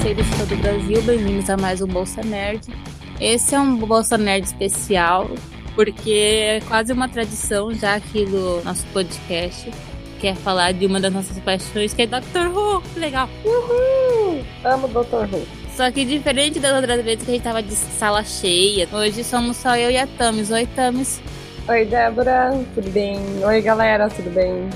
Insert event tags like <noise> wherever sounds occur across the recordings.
Bolseiros de todo o Brasil, bem-vindos a mais um Bolsa Nerd. Esse é um Bolsa Nerd especial, porque é quase uma tradição já aqui do nosso podcast, que é falar de uma das nossas paixões, que é Doctor Who. Que legal! Uhul! Amo Doctor Who. Só que diferente das outras vezes que a gente tava de sala cheia, hoje somos só eu e a Tamis. Oi, Tamis. Oi, Débora, tudo bem? Oi, galera, tudo bem?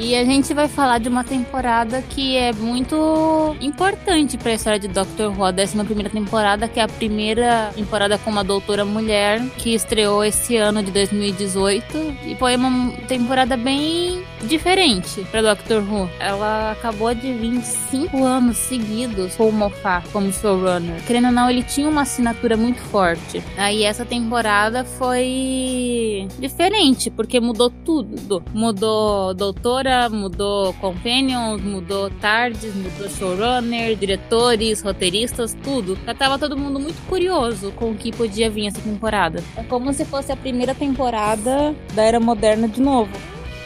E a gente vai falar de uma temporada que é muito importante para a história de Doctor Who, a 11 primeira temporada, que é a primeira temporada com uma doutora mulher, que estreou esse ano de 2018. E foi uma temporada bem diferente para Doctor Who. Ela acabou de 25 anos seguidos com o Moffat como showrunner. Querendo ou não, ele tinha uma assinatura muito forte. Aí essa temporada foi diferente, porque mudou tudo. Mudou doutora mudou companions, mudou tardes, mudou showrunner, diretores, roteiristas, tudo. Já tava todo mundo muito curioso com o que podia vir essa temporada. É como se fosse a primeira temporada da era moderna de novo.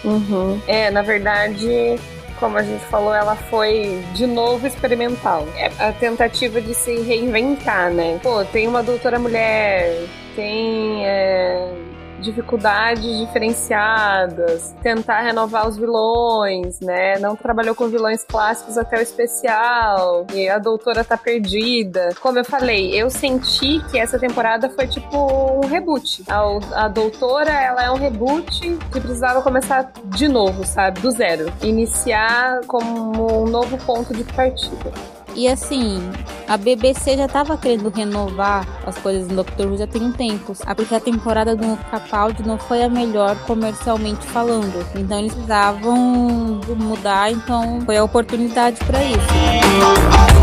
Uhum. É, na verdade, como a gente falou, ela foi de novo experimental. É a tentativa de se reinventar, né? Pô, tem uma doutora mulher, tem. É dificuldades diferenciadas, tentar renovar os vilões, né? Não trabalhou com vilões clássicos até o especial, e a doutora tá perdida. Como eu falei, eu senti que essa temporada foi tipo um reboot. A, a doutora, ela é um reboot que precisava começar de novo, sabe? Do zero. Iniciar como um novo ponto de partida. E assim, a BBC já tava querendo renovar as coisas do Doctor Who já tem um tempo. Porque a temporada do Capaldi não foi a melhor comercialmente falando. Então eles precisavam mudar, então foi a oportunidade para isso.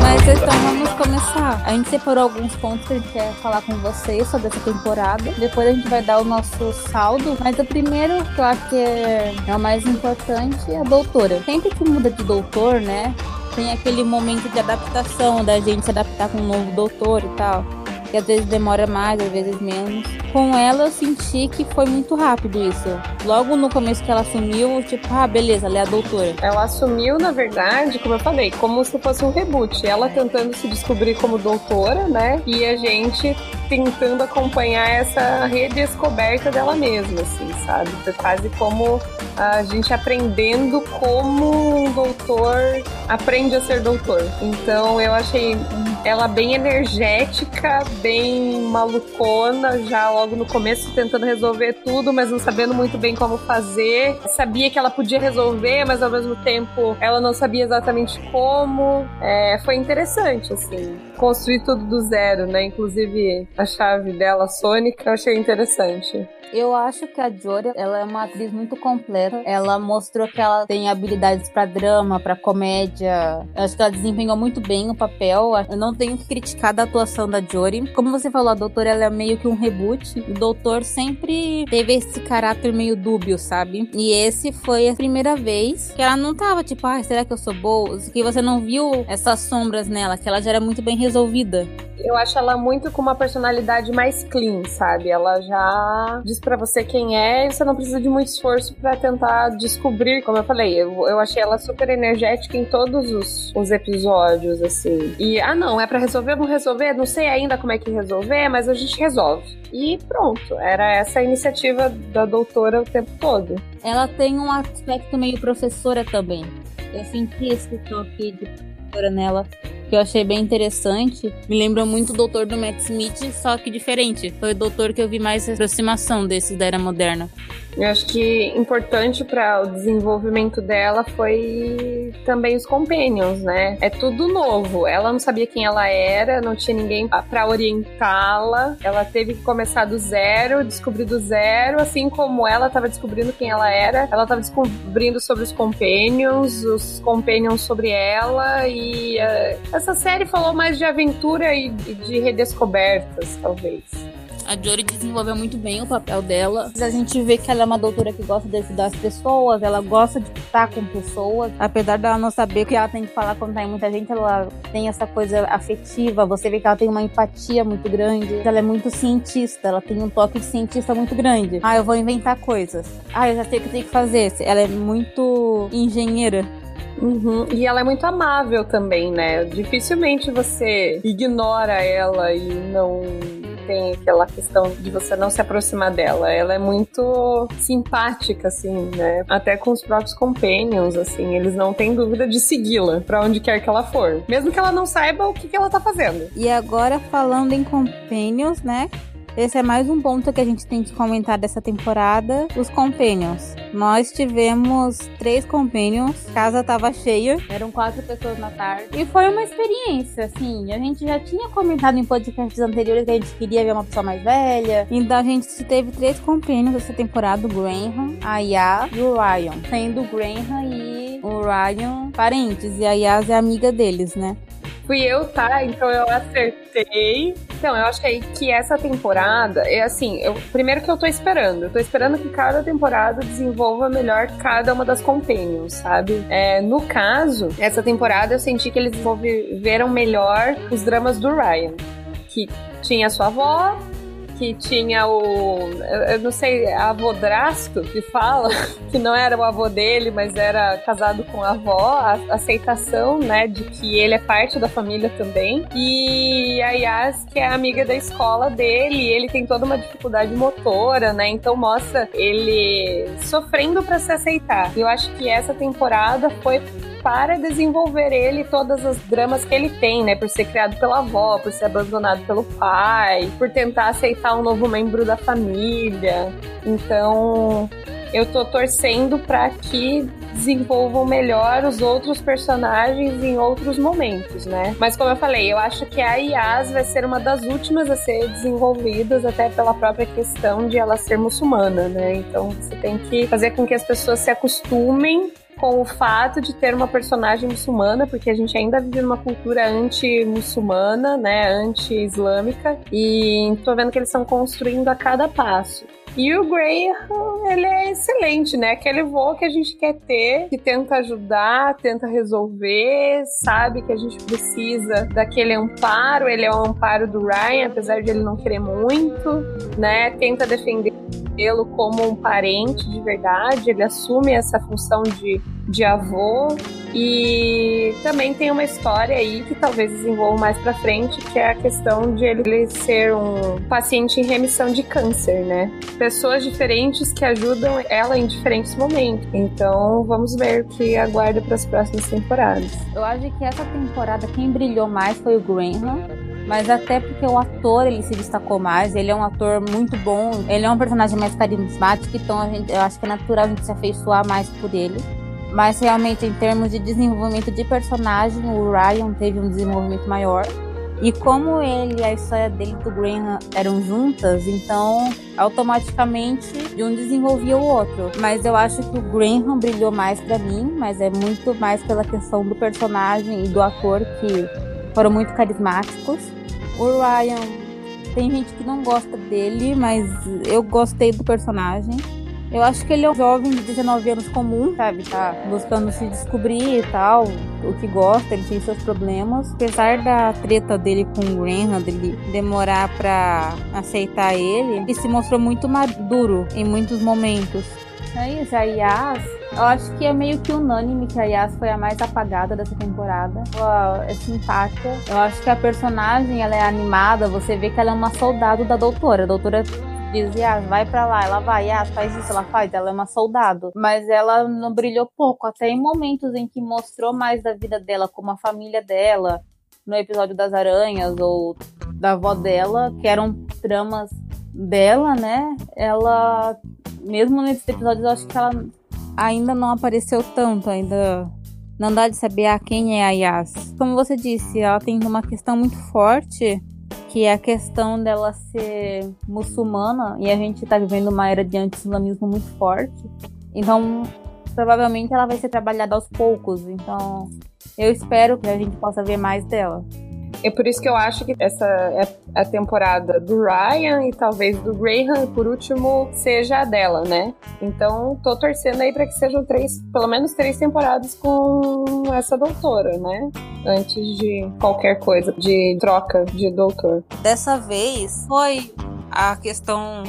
Mas então vamos começar. A gente separou alguns pontos que a gente quer falar com vocês sobre essa temporada. Depois a gente vai dar o nosso saldo. Mas o primeiro, que eu acho que é, é o mais importante, é a doutora. Sempre que muda de doutor, né? Tem aquele momento de adaptação da gente se adaptar com um novo doutor e tal. Que às vezes demora mais, às vezes menos. Com ela eu senti que foi muito rápido isso. Logo no começo que ela assumiu, tipo, ah, beleza, ela é a doutora. Ela assumiu, na verdade, como eu falei, como se fosse um reboot. Ela tentando se descobrir como doutora, né? E a gente tentando acompanhar essa redescoberta dela mesma, assim, sabe? Foi quase como a gente aprendendo como um doutor aprende a ser doutor. Então eu achei ela bem energética, bem malucona, já logo no começo tentando resolver tudo, mas não sabendo muito bem como fazer. Sabia que ela podia resolver, mas ao mesmo tempo ela não sabia exatamente como. É, foi interessante, assim, construir tudo do zero, né? Inclusive a chave dela, Sônica, eu achei interessante. Eu acho que a Jory, ela é uma atriz muito completa. Ela mostrou que ela tem habilidades para drama, para comédia. Eu acho que ela desempenhou muito bem o papel. Eu não tenho que criticar da atuação da Jory. Como você falou, a doutora ela é meio que um reboot. O doutor sempre teve esse caráter meio dúbio, sabe? E esse foi a primeira vez que ela não tava tipo, ah, será que eu sou boa? Que você não viu essas sombras nela, que ela já era muito bem resolvida. Eu acho ela muito com uma personalidade mais clean, sabe? Ela já diz para você quem é e você não precisa de muito esforço para tentar descobrir, como eu falei. Eu, eu achei ela super energética em todos os, os episódios, assim. E, ah, não, é para resolver, vamos resolver? Não sei ainda como é que resolver, mas a gente resolve. E pronto, era essa a iniciativa da doutora o tempo todo. Ela tem um aspecto meio professora também. Eu senti esse toque de professora nela que eu achei bem interessante. Me lembrou muito o doutor do Matt Smith, só que diferente. Foi o doutor que eu vi mais aproximação desses da era moderna. Eu acho que importante para o desenvolvimento dela foi também os companions, né? É tudo novo. Ela não sabia quem ela era, não tinha ninguém para orientá-la. Ela teve que começar do zero, descobrir do zero, assim como ela estava descobrindo quem ela era. Ela estava descobrindo sobre os companions, os companions sobre ela e uh, essa série falou mais de aventura e de redescobertas, talvez. A Jory desenvolveu muito bem o papel dela. A gente vê que ela é uma doutora que gosta de ajudar as pessoas, ela gosta de estar com pessoas. Apesar dela não saber o que ela tem que falar quando tá em muita gente, ela tem essa coisa afetiva. Você vê que ela tem uma empatia muito grande. Ela é muito cientista, ela tem um toque de cientista muito grande. Ah, eu vou inventar coisas. Ah, eu já sei o que tenho que fazer. Ela é muito engenheira Uhum. E ela é muito amável também, né? Dificilmente você ignora ela e não tem aquela questão de você não se aproximar dela. Ela é muito simpática, assim, né? Até com os próprios companions, assim, eles não têm dúvida de segui-la para onde quer que ela for. Mesmo que ela não saiba o que, que ela tá fazendo. E agora, falando em companions, né? Esse é mais um ponto que a gente tem que comentar dessa temporada, os companions. Nós tivemos três companions, casa tava cheia, eram quatro pessoas na tarde. E foi uma experiência, assim, a gente já tinha comentado em podcasts anteriores que a gente queria ver uma pessoa mais velha. Então a gente teve três companions essa temporada, o Graham, a Yas e o Ryan. Sendo o Graham e o Ryan parentes, e a Yas é amiga deles, né? Fui eu, tá? Então eu acertei. Então, eu achei que essa temporada é assim, eu, primeiro que eu tô esperando. Eu tô esperando que cada temporada desenvolva melhor cada uma das companions, sabe? É, no caso, essa temporada eu senti que eles desenvolveram melhor os dramas do Ryan. Que tinha sua avó, que tinha o. Eu não sei, avodrasto que fala, <laughs> que não era o avô dele, mas era casado com a avó, a aceitação, né, de que ele é parte da família também. E a Yas, que é amiga da escola dele, ele tem toda uma dificuldade motora, né? Então mostra ele sofrendo para se aceitar. Eu acho que essa temporada foi para desenvolver ele todas as dramas que ele tem, né? Por ser criado pela avó, por ser abandonado pelo pai, por tentar aceitar um novo membro da família. Então, eu tô torcendo para que desenvolvam melhor os outros personagens em outros momentos, né? Mas como eu falei, eu acho que a Yas vai ser uma das últimas a ser desenvolvidas, até pela própria questão de ela ser muçulmana, né? Então você tem que fazer com que as pessoas se acostumem com o fato de ter uma personagem muçulmana, porque a gente ainda vive numa cultura anti-muçulmana, né, anti-islâmica, e tô vendo que eles estão construindo a cada passo. E o Graham, ele é excelente, né? Aquele voo que a gente quer ter, que tenta ajudar, tenta resolver, sabe que a gente precisa daquele amparo. Ele é o amparo do Ryan, apesar de ele não querer muito, né? Tenta defender como um parente de verdade, ele assume essa função de, de avô. E também tem uma história aí que talvez desenvolva mais pra frente, que é a questão de ele ser um paciente em remissão de câncer, né? Pessoas diferentes que ajudam ela em diferentes momentos. Então vamos ver o que aguarda para as próximas temporadas. Eu acho que essa temporada quem brilhou mais foi o Graham mas até porque o ator ele se destacou mais, ele é um ator muito bom, ele é um personagem mais carismático, então gente, eu acho que é natural a gente se afeiçoar mais por ele. Mas realmente, em termos de desenvolvimento de personagem, o Ryan teve um desenvolvimento maior. E como ele e a história dele do Graham eram juntas, então automaticamente de um desenvolvia o outro. Mas eu acho que o Graham brilhou mais para mim, mas é muito mais pela questão do personagem e do ator que foram muito carismáticos. O Ryan, tem gente que não gosta dele, mas eu gostei do personagem. Eu acho que ele é um jovem de 19 anos comum, sabe? Tá buscando se descobrir e tal, o que gosta, ele tem seus problemas. Apesar da treta dele com o Graham, dele demorar pra aceitar ele, ele se mostrou muito maduro em muitos momentos. É isso, a Yas, eu acho que é meio que unânime que a Yas foi a mais apagada dessa temporada. Ela é simpática. Eu acho que a personagem, ela é animada, você vê que ela é uma soldado da doutora. A doutora diz, Yas, vai pra lá. Ela vai, Yas, faz isso, ela faz. Ela é uma soldado. Mas ela não brilhou pouco, até em momentos em que mostrou mais da vida dela, como a família dela, no episódio das aranhas ou da avó dela, que eram tramas dela, né? Ela, mesmo nesses episódios, eu acho que ela ainda não apareceu tanto, ainda não dá de saber a quem é a Yas. Como você disse, ela tem uma questão muito forte, que é a questão dela ser muçulmana, e a gente tá vivendo uma era de anti-islamismo muito forte. Então, provavelmente ela vai ser trabalhada aos poucos. Então, eu espero que a gente possa ver mais dela. É por isso que eu acho que essa é a temporada do Ryan e talvez do Graham, por último, seja a dela, né? Então, tô torcendo aí para que sejam três, pelo menos três temporadas com essa doutora, né? Antes de qualquer coisa de troca de doutor. Dessa vez foi a questão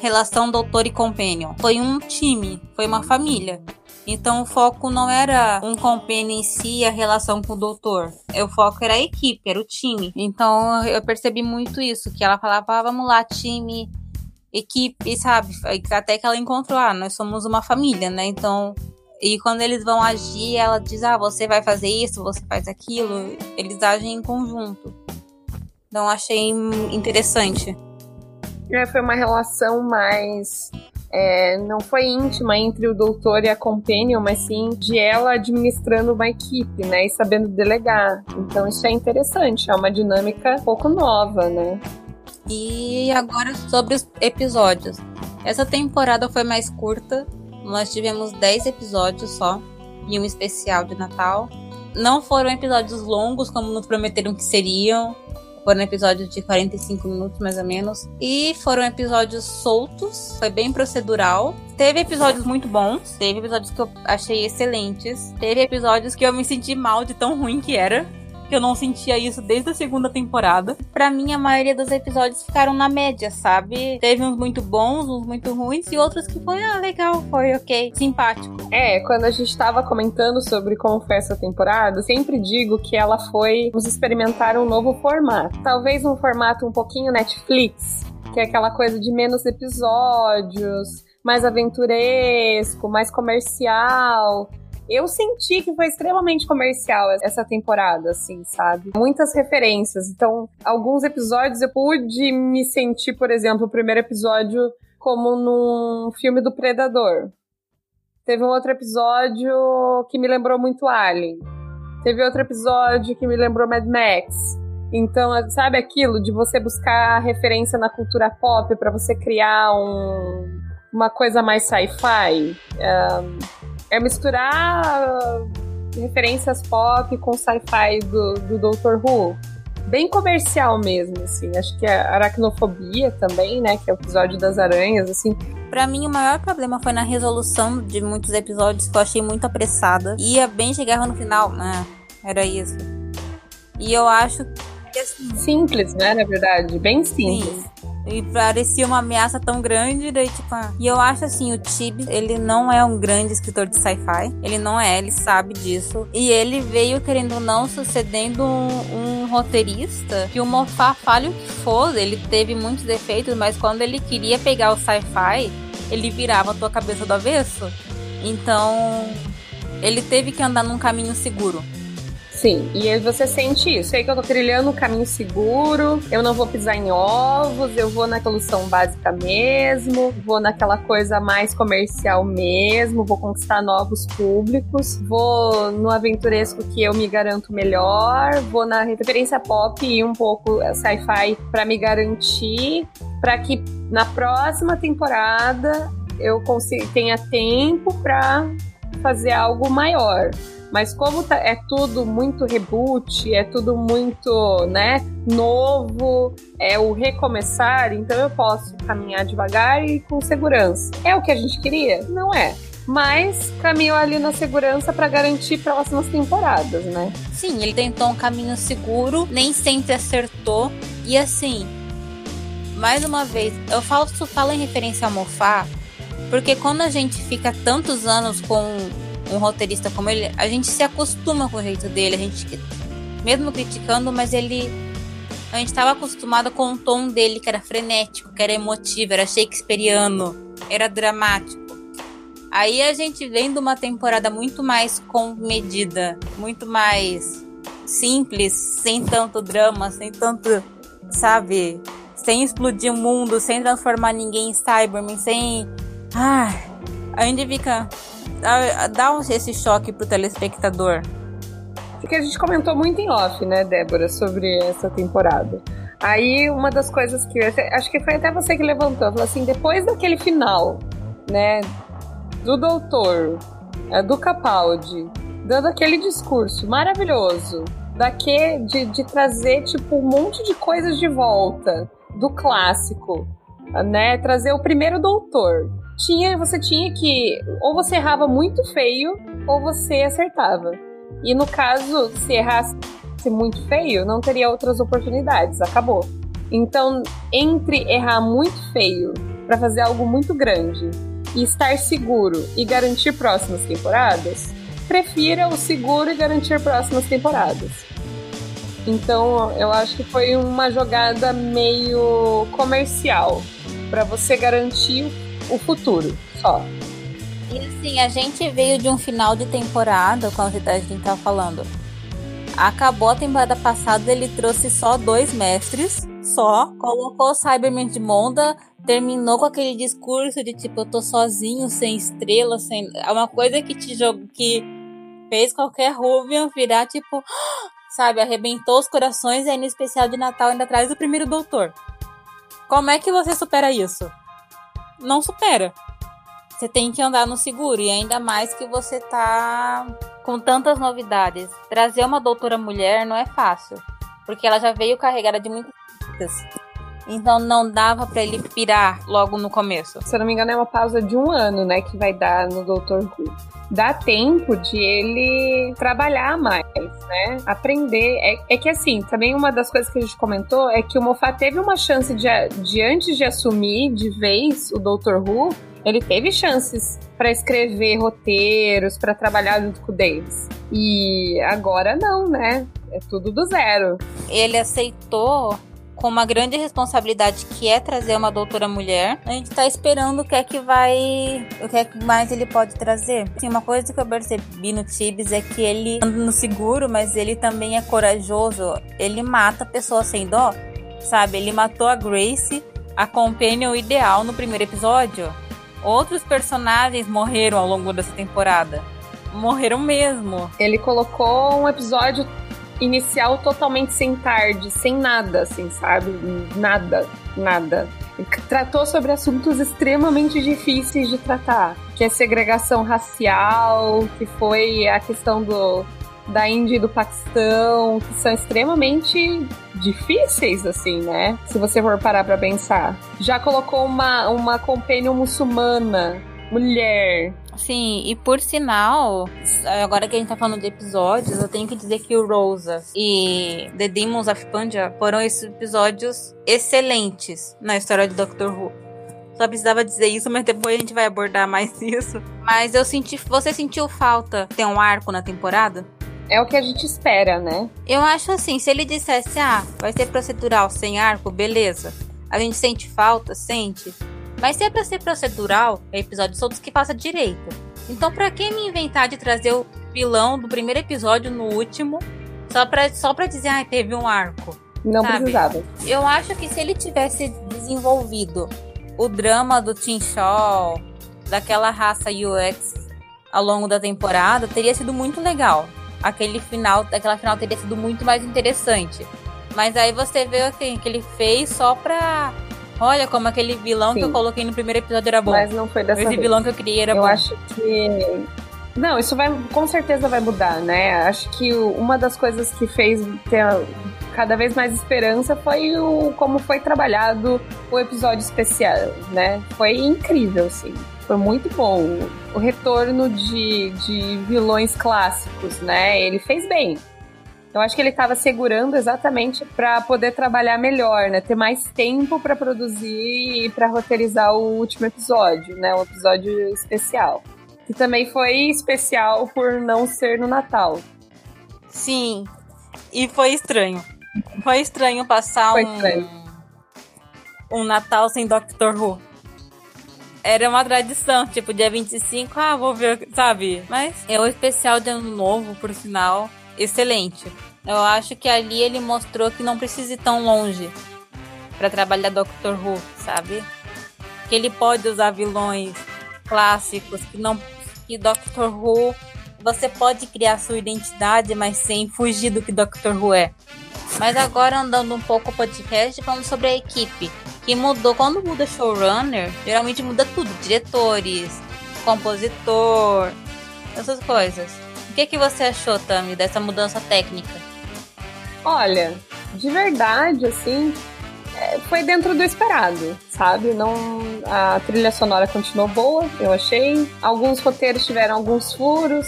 relação doutor e companion. Foi um time, foi uma família. Então o foco não era um compêndio em si, a relação com o doutor. O foco era a equipe, era o time. Então eu percebi muito isso, que ela falava, ah, vamos lá, time, equipe, sabe? Até que ela encontrou, ah, nós somos uma família, né? Então. E quando eles vão agir, ela diz, ah, você vai fazer isso, você faz aquilo. Eles agem em conjunto. Então achei interessante. É, foi uma relação mais é, não foi íntima entre o doutor e a companion, mas sim de ela administrando uma equipe, né? E sabendo delegar. Então isso é interessante, é uma dinâmica um pouco nova, né? E agora sobre os episódios. Essa temporada foi mais curta. Nós tivemos 10 episódios só. E um especial de Natal. Não foram episódios longos como nos prometeram que seriam. Foram episódios de 45 minutos, mais ou menos. E foram episódios soltos. Foi bem procedural. Teve episódios muito bons. Teve episódios que eu achei excelentes. Teve episódios que eu me senti mal de tão ruim que era eu não sentia isso desde a segunda temporada. Para mim, a maioria dos episódios ficaram na média, sabe? Teve uns muito bons, uns muito ruins e outros que foi, ah, legal, foi ok, simpático. É, quando a gente tava comentando sobre como foi essa temporada, sempre digo que ela foi. Vamos experimentar um novo formato. Talvez um formato um pouquinho Netflix, que é aquela coisa de menos episódios mais aventuresco, mais comercial. Eu senti que foi extremamente comercial essa temporada, assim, sabe? Muitas referências. Então, alguns episódios eu pude me sentir, por exemplo, o primeiro episódio como num filme do Predador. Teve um outro episódio que me lembrou muito Alien. Teve outro episódio que me lembrou Mad Max. Então, sabe aquilo de você buscar referência na cultura pop para você criar um, uma coisa mais sci-fi? Um, é misturar referências pop com sci-fi do, do Doctor Who. Bem comercial mesmo, assim. Acho que a aracnofobia também, né? Que é o episódio das aranhas, assim. Pra mim, o maior problema foi na resolução de muitos episódios que eu achei muito apressada. Ia bem, chegava no final, né? Era isso. E eu acho que assim. Simples, né? Na verdade, bem simples. Sim. E parecia uma ameaça tão grande, daí tipo... Ah. E eu acho assim, o Tibbs, ele não é um grande escritor de sci-fi. Ele não é, ele sabe disso. E ele veio, querendo ou não, sucedendo um, um roteirista que o Moffat fale o que for. Ele teve muitos defeitos, mas quando ele queria pegar o sci-fi, ele virava a tua cabeça do avesso. Então, ele teve que andar num caminho seguro. Sim, e aí você sente isso. Sei que eu tô trilhando um caminho seguro, eu não vou pisar em ovos, eu vou na solução básica mesmo, vou naquela coisa mais comercial mesmo, vou conquistar novos públicos, vou no aventuresco que eu me garanto melhor, vou na referência pop e um pouco sci-fi para me garantir, para que na próxima temporada eu consiga, tenha tempo para fazer algo maior. Mas como tá, é tudo muito reboot, é tudo muito, né, novo, é o recomeçar, então eu posso caminhar devagar e com segurança. É o que a gente queria? Não é mas caminhou ali na segurança para garantir próximas temporadas, né? Sim, ele tentou um caminho seguro, nem sempre acertou. E assim, mais uma vez, eu falo, falo em referência ao Mofá, porque quando a gente fica tantos anos com um roteirista como ele, a gente se acostuma com o jeito dele, a gente mesmo criticando, mas ele a gente estava acostumado com o tom dele que era frenético, que era emotivo, era shakespeariano, era dramático. Aí a gente vem de uma temporada muito mais comedida, muito mais simples, sem tanto drama, sem tanto, sabe, sem explodir o mundo, sem transformar ninguém em Cyberman, sem. Ah, a gente fica dá esse choque pro telespectador. Porque a gente comentou muito em off, né, Débora, sobre essa temporada. Aí uma das coisas que acho que foi até você que levantou, falou assim, depois daquele final, né, do doutor, é, do Capaldi, dando aquele discurso maravilhoso, daqui de, de trazer tipo um monte de coisas de volta do clássico, né, trazer o primeiro doutor, tinha, você tinha que ou você errava muito feio ou você acertava. E no caso, se errasse muito feio, não teria outras oportunidades, acabou. Então, entre errar muito feio para fazer algo muito grande e estar seguro e garantir próximas temporadas, prefira o seguro e garantir próximas temporadas. Então, eu acho que foi uma jogada meio comercial para você garantir o futuro só. E assim, a gente veio de um final de temporada, como a gente tá falando. Acabou a temporada passada, ele trouxe só dois mestres, só. Colocou o Cyberman de Monda, terminou com aquele discurso de tipo, eu tô sozinho, sem estrela, sem. É uma coisa que te jogou. que fez qualquer Rubian virar tipo <gasps> sabe, arrebentou os corações e aí no especial de Natal ainda traz o primeiro doutor. Como é que você supera isso? Não supera. Você tem que andar no seguro e ainda mais que você tá com tantas novidades. Trazer uma doutora mulher não é fácil, porque ela já veio carregada de muitas então não dava para ele pirar logo no começo. Se eu não me engano, é uma pausa de um ano, né, que vai dar no Dr. Who dá tempo de ele trabalhar mais, né? Aprender. É, é, que assim, também uma das coisas que a gente comentou é que o Moffat teve uma chance de, de antes de assumir de vez o Dr. Who, ele teve chances para escrever roteiros, para trabalhar junto com o Davis. E agora não, né? É tudo do zero. Ele aceitou com uma grande responsabilidade que é trazer uma doutora mulher. A gente tá esperando o que é que vai. O que é que mais ele pode trazer. Assim, uma coisa que eu percebi no Tibes é que ele anda no seguro, mas ele também é corajoso. Ele mata pessoas sem dó. Sabe? Ele matou a Grace, a companion ideal no primeiro episódio. Outros personagens morreram ao longo dessa temporada. Morreram mesmo. Ele colocou um episódio inicial totalmente sem tarde, sem nada, assim, sabe? Nada, nada. Tratou sobre assuntos extremamente difíceis de tratar, que é segregação racial, que foi a questão do da Índia e do Paquistão, que são extremamente difíceis, assim, né? Se você for parar pra pensar. Já colocou uma, uma companion muçulmana, mulher, Sim, e por sinal, agora que a gente tá falando de episódios, eu tenho que dizer que o Rosa e The Demons of Pandia foram esses episódios excelentes na história de Doctor Who. Só precisava dizer isso, mas depois a gente vai abordar mais <laughs> isso. Mas eu senti. Você sentiu falta ter um arco na temporada? É o que a gente espera, né? Eu acho assim, se ele dissesse, ah, vai ser procedural sem arco, beleza. A gente sente falta, sente. Mas se é pra ser procedural, é episódios soltos que faça direito. Então, pra que me inventar de trazer o vilão do primeiro episódio no último, só pra, só pra dizer, ah, teve um arco? Não sabe? precisava. Eu acho que se ele tivesse desenvolvido o drama do Tim Shaw, daquela raça UX ao longo da temporada, teria sido muito legal. Aquele final, aquela final teria sido muito mais interessante. Mas aí você vê assim, que ele fez só pra Olha como aquele vilão Sim. que eu coloquei no primeiro episódio era bom. Mas não foi dessa Esse vez. vilão que eu criei era eu bom. Eu acho que não, isso vai com certeza vai mudar, né? Acho que uma das coisas que fez ter cada vez mais esperança foi o como foi trabalhado o episódio especial, né? Foi incrível, sim. Foi muito bom. O retorno de, de vilões clássicos, né? Ele fez bem. Eu acho que ele estava segurando exatamente para poder trabalhar melhor, né? Ter mais tempo para produzir e para roteirizar o último episódio, né? O episódio especial. Que também foi especial por não ser no Natal. Sim. E foi estranho. Foi estranho passar foi um estranho. um Natal sem Doctor Who. Era uma tradição, tipo, dia 25, ah, vou ver, sabe? Mas é o especial de ano novo, por sinal excelente. Eu acho que ali ele mostrou que não precisa ir tão longe para trabalhar Doctor Who, sabe? Que ele pode usar vilões clássicos, que não que Doctor Who você pode criar sua identidade, mas sem fugir do que Doctor Who é. Mas agora andando um pouco o podcast, falando sobre a equipe, que mudou quando muda showrunner, geralmente muda tudo, diretores, compositor, essas coisas. O que, que você achou, Tami, dessa mudança técnica? Olha, de verdade, assim, é, foi dentro do esperado, sabe? Não, a trilha sonora continuou boa, eu achei. Alguns roteiros tiveram alguns furos,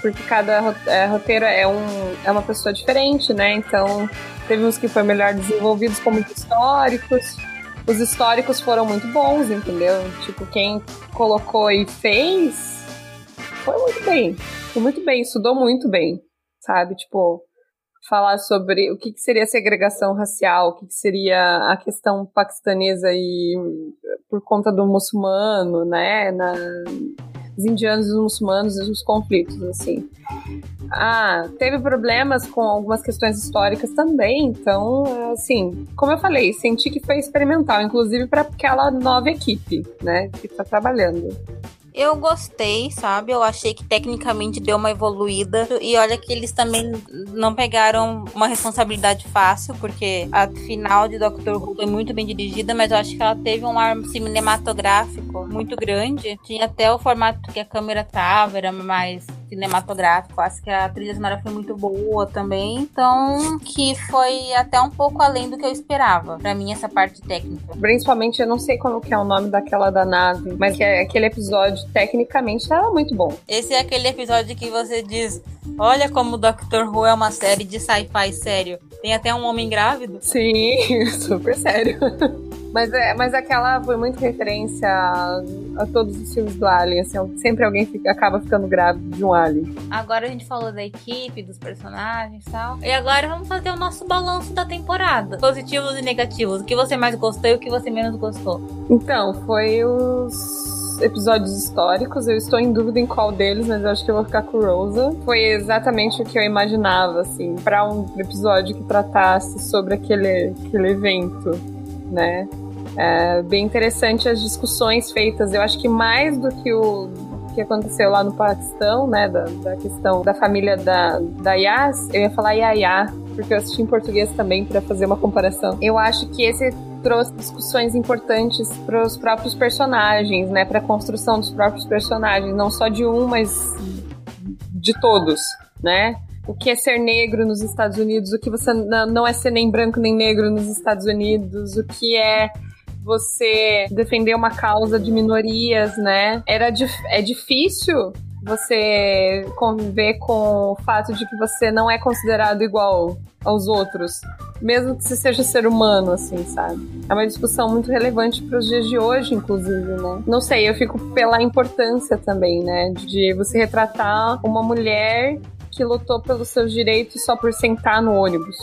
porque cada é, roteiro é, um, é uma pessoa diferente, né? Então, teve uns que foram melhor desenvolvidos como históricos. os históricos foram muito bons, entendeu? Tipo, quem colocou e fez foi muito bem. Foi muito bem, estudou muito bem, sabe? Tipo, falar sobre o que, que seria segregação racial, o que, que, seria a questão paquistanesa e por conta do muçulmano, né? Na, os indianos e os muçulmanos e os conflitos, assim. Ah, teve problemas com algumas questões históricas também, então, assim, como eu falei, senti que foi experimental, inclusive para aquela nova equipe, né, que está trabalhando. Eu gostei, sabe? Eu achei que tecnicamente deu uma evoluída. E olha que eles também não pegaram uma responsabilidade fácil, porque a final de Doctor Who foi muito bem dirigida, mas eu acho que ela teve um ar cinematográfico muito grande. Tinha até o formato que a câmera tava, era mais cinematográfico. Acho que a trilha sonora foi muito boa também. Então, que foi até um pouco além do que eu esperava. Para mim, essa parte técnica. Principalmente, eu não sei como que é o nome daquela da nave, mas que é aquele episódio, tecnicamente, estava muito bom. Esse é aquele episódio que você diz: Olha como Doctor Who é uma série de sci-fi sério. Tem até um homem grávido. Sim, <laughs> super sério. Mas, é, mas aquela foi muito referência a, a, todos os filmes do Alien, assim, sempre alguém fica, acaba ficando grávido de um Alien. Agora a gente falou da equipe, dos personagens e tal. E agora vamos fazer o nosso balanço da temporada. Positivos e negativos. O que você mais gostou e o que você menos gostou? Então, foi os episódios históricos. Eu estou em dúvida em qual deles, mas eu acho que eu vou ficar com Rosa. Foi exatamente o que eu imaginava, assim, para um episódio que tratasse sobre aquele, aquele evento, né? É bem interessante as discussões feitas. Eu acho que mais do que o que aconteceu lá no Paquistão, né, da, da questão da família da, da Yas, eu ia falar Yaya, porque eu assisti em português também para fazer uma comparação. Eu acho que esse trouxe discussões importantes para os próprios personagens, né, para a construção dos próprios personagens, não só de um, mas de todos, né? O que é ser negro nos Estados Unidos, o que você não é ser nem branco nem negro nos Estados Unidos, o que é você defender uma causa de minorias, né? Era é difícil você conviver com o fato de que você não é considerado igual aos outros, mesmo que você seja ser humano, assim, sabe? É uma discussão muito relevante para os dias de hoje, inclusive, né? Não sei, eu fico pela importância também, né, de você retratar uma mulher que lutou pelos seus direitos só por sentar no ônibus,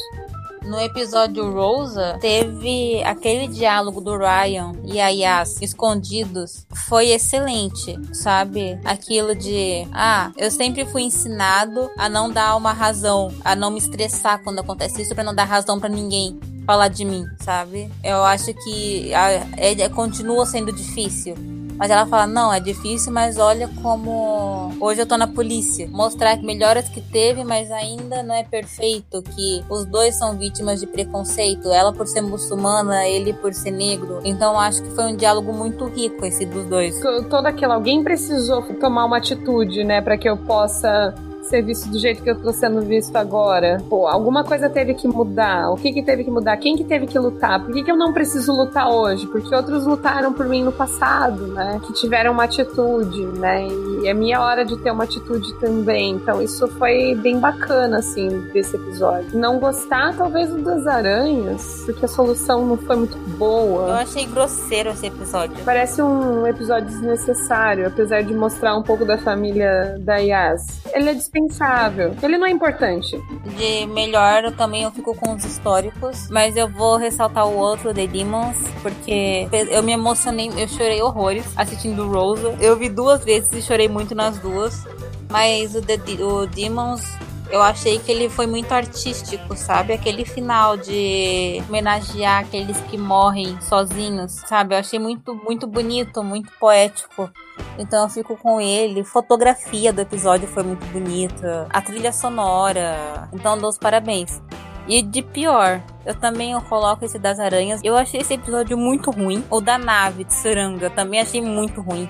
no episódio Rosa, teve aquele diálogo do Ryan e a Yas escondidos. Foi excelente, sabe? Aquilo de, ah, eu sempre fui ensinado a não dar uma razão, a não me estressar quando acontece isso para não dar razão para ninguém falar de mim, sabe? Eu acho que a, é, continua sendo difícil mas ela fala: não, é difícil, mas olha como hoje eu tô na polícia. Mostrar que melhoras que teve, mas ainda não é perfeito. Que os dois são vítimas de preconceito. Ela por ser muçulmana, ele por ser negro. Então acho que foi um diálogo muito rico esse dos dois. Todo aquele alguém precisou tomar uma atitude, né, para que eu possa ser visto do jeito que eu tô sendo visto agora? Pô, alguma coisa teve que mudar. O que que teve que mudar? Quem que teve que lutar? Por que, que eu não preciso lutar hoje? Porque outros lutaram por mim no passado, né? Que tiveram uma atitude, né? E é minha hora de ter uma atitude também. Então isso foi bem bacana, assim, desse episódio. Não gostar, talvez, das aranhas, porque a solução não foi muito boa. Eu achei grosseiro esse episódio. Parece um episódio desnecessário, apesar de mostrar um pouco da família da Yas. Ele é dispensável. Ele não é importante. De melhor, eu também eu fico com os históricos, mas eu vou ressaltar o outro, The Demons, porque eu me emocionei, eu chorei horrores assistindo Rosa. Eu vi duas vezes e chorei muito nas duas. Mas o, The, o Demons eu achei que ele foi muito artístico, sabe? Aquele final de homenagear aqueles que morrem sozinhos, sabe? Eu achei muito, muito bonito, muito poético. Então eu fico com ele. Fotografia do episódio foi muito bonita. A trilha sonora. Então dou os parabéns. E de pior, eu também coloco esse das aranhas. Eu achei esse episódio muito ruim. O da nave de Suranga também achei muito ruim.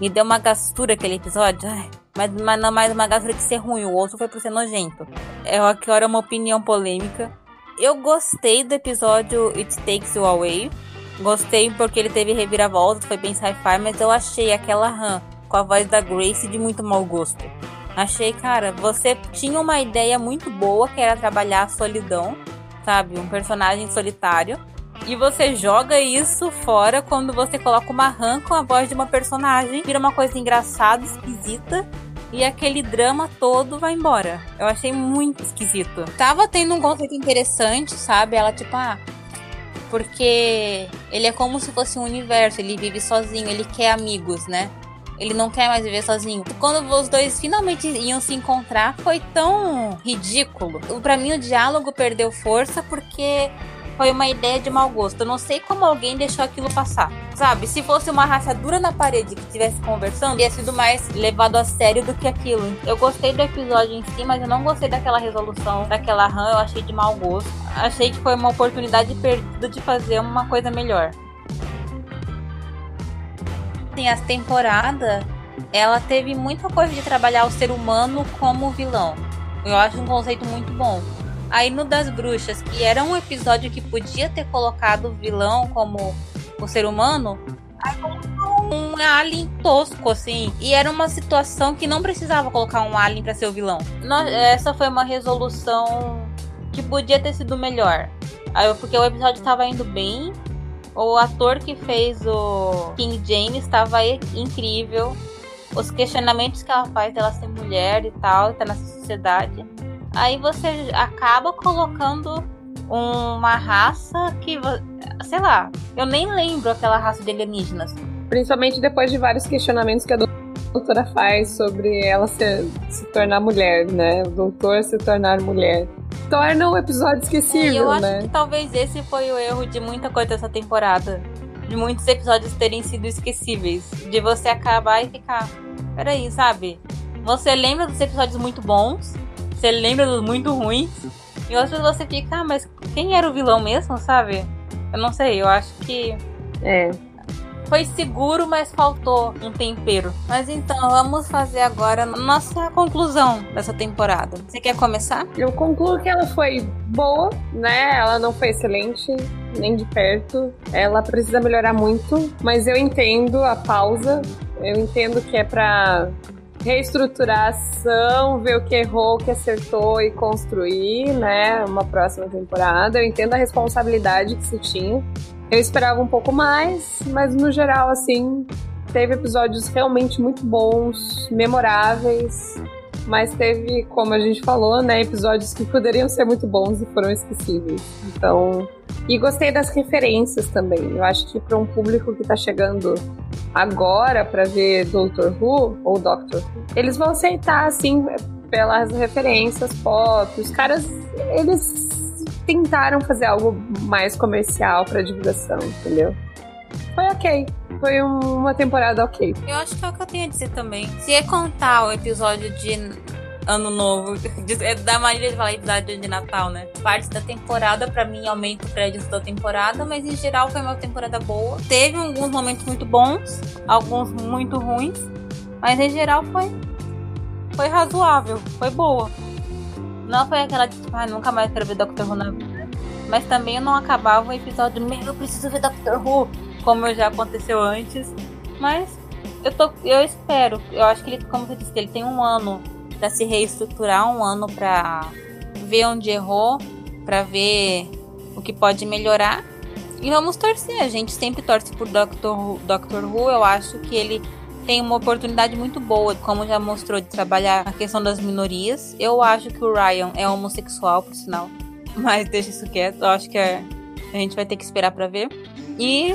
Me deu uma gastura aquele episódio. Ai, mas, mas não mais uma gastura de ser ruim. O outro foi por ser nojento. É agora uma opinião polêmica. Eu gostei do episódio It Takes You Away. Gostei porque ele teve reviravolta, foi bem sci-fi, mas eu achei aquela Han com a voz da Grace de muito mau gosto. Achei, cara, você tinha uma ideia muito boa que era trabalhar a solidão, sabe? Um personagem solitário. E você joga isso fora quando você coloca uma RAM com a voz de uma personagem, vira uma coisa engraçada, esquisita. E aquele drama todo vai embora. Eu achei muito esquisito. Tava tendo um conceito interessante, sabe? Ela, tipo, ah, porque ele é como se fosse um universo, ele vive sozinho, ele quer amigos, né? Ele não quer mais viver sozinho. Quando os dois finalmente iam se encontrar, foi tão ridículo. Para mim, o diálogo perdeu força porque foi uma ideia de mau gosto. Eu não sei como alguém deixou aquilo passar. Sabe, se fosse uma rachadura na parede que estivesse conversando, ia sido mais levado a sério do que aquilo. Eu gostei do episódio em si, mas eu não gostei daquela resolução, daquela RAM, eu achei de mau gosto. Achei que foi uma oportunidade perdida de fazer uma coisa melhor. Tem essa temporada, ela teve muita coisa de trabalhar o ser humano como vilão. Eu acho um conceito muito bom. Aí no das bruxas, que era um episódio que podia ter colocado o vilão como o ser humano, aí um alien tosco, assim. E era uma situação que não precisava colocar um alien para ser o vilão. Essa foi uma resolução que podia ter sido melhor. Porque o episódio estava indo bem. O ator que fez o King James estava incrível. Os questionamentos que ela faz dela ser mulher e tal, tá nessa sociedade. Aí você acaba colocando uma raça que, sei lá, eu nem lembro aquela raça de alienígenas. Principalmente depois de vários questionamentos que a doutora faz sobre ela se, se tornar mulher, né? O doutor se tornar mulher. Torna o episódio esquecível, e eu acho né? que talvez esse foi o erro de muita coisa dessa temporada. De muitos episódios terem sido esquecíveis. De você acabar e ficar. Peraí, sabe? Você lembra dos episódios muito bons, você lembra dos muito ruins. E outros você fica, ah, mas quem era o vilão mesmo, sabe? Eu não sei, eu acho que. É. Foi seguro, mas faltou um tempero. Mas então, vamos fazer agora nossa conclusão dessa temporada. Você quer começar? Eu concluo que ela foi boa, né? Ela não foi excelente, nem de perto. Ela precisa melhorar muito, mas eu entendo a pausa. Eu entendo que é pra reestruturação, ver o que errou, o que acertou e construir, né, uma próxima temporada. Eu entendo a responsabilidade que se tinha. Eu esperava um pouco mais, mas no geral, assim, teve episódios realmente muito bons, memoráveis, mas teve, como a gente falou, né, episódios que poderiam ser muito bons e foram esquecíveis. Então, e gostei das referências também. Eu acho que para um público que está chegando agora para ver Doctor Who ou Doctor Who, eles vão aceitar assim pelas referências pop. Os caras, eles tentaram fazer algo mais comercial para divulgação, entendeu? Foi ok. Foi uma temporada ok. Eu acho que é o que eu tenho a dizer também. Se é contar o episódio de ano novo. <laughs> É da maneira de falar episódio de Natal, né? Parte da temporada, para mim, aumenta o crédito da temporada, mas em geral foi uma temporada boa. Teve alguns momentos muito bons, alguns muito ruins, mas em geral foi, foi razoável, foi boa. Não foi aquela de tipo, ah, nunca mais quero ver Doctor Who na vida. Mas também eu não acabava o episódio, meu, eu preciso ver Doctor Who, como já aconteceu antes. Mas eu, tô, eu espero. Eu acho que ele, como você disse, ele tem um ano para se reestruturar um ano para ver onde errou, para ver o que pode melhorar. E vamos torcer, a gente sempre torce por Doctor Who, Who. Eu acho que ele tem uma oportunidade muito boa, como já mostrou, de trabalhar a questão das minorias. Eu acho que o Ryan é homossexual, por sinal, <laughs> mas deixa isso quieto. Eu acho que é, a gente vai ter que esperar para ver. E,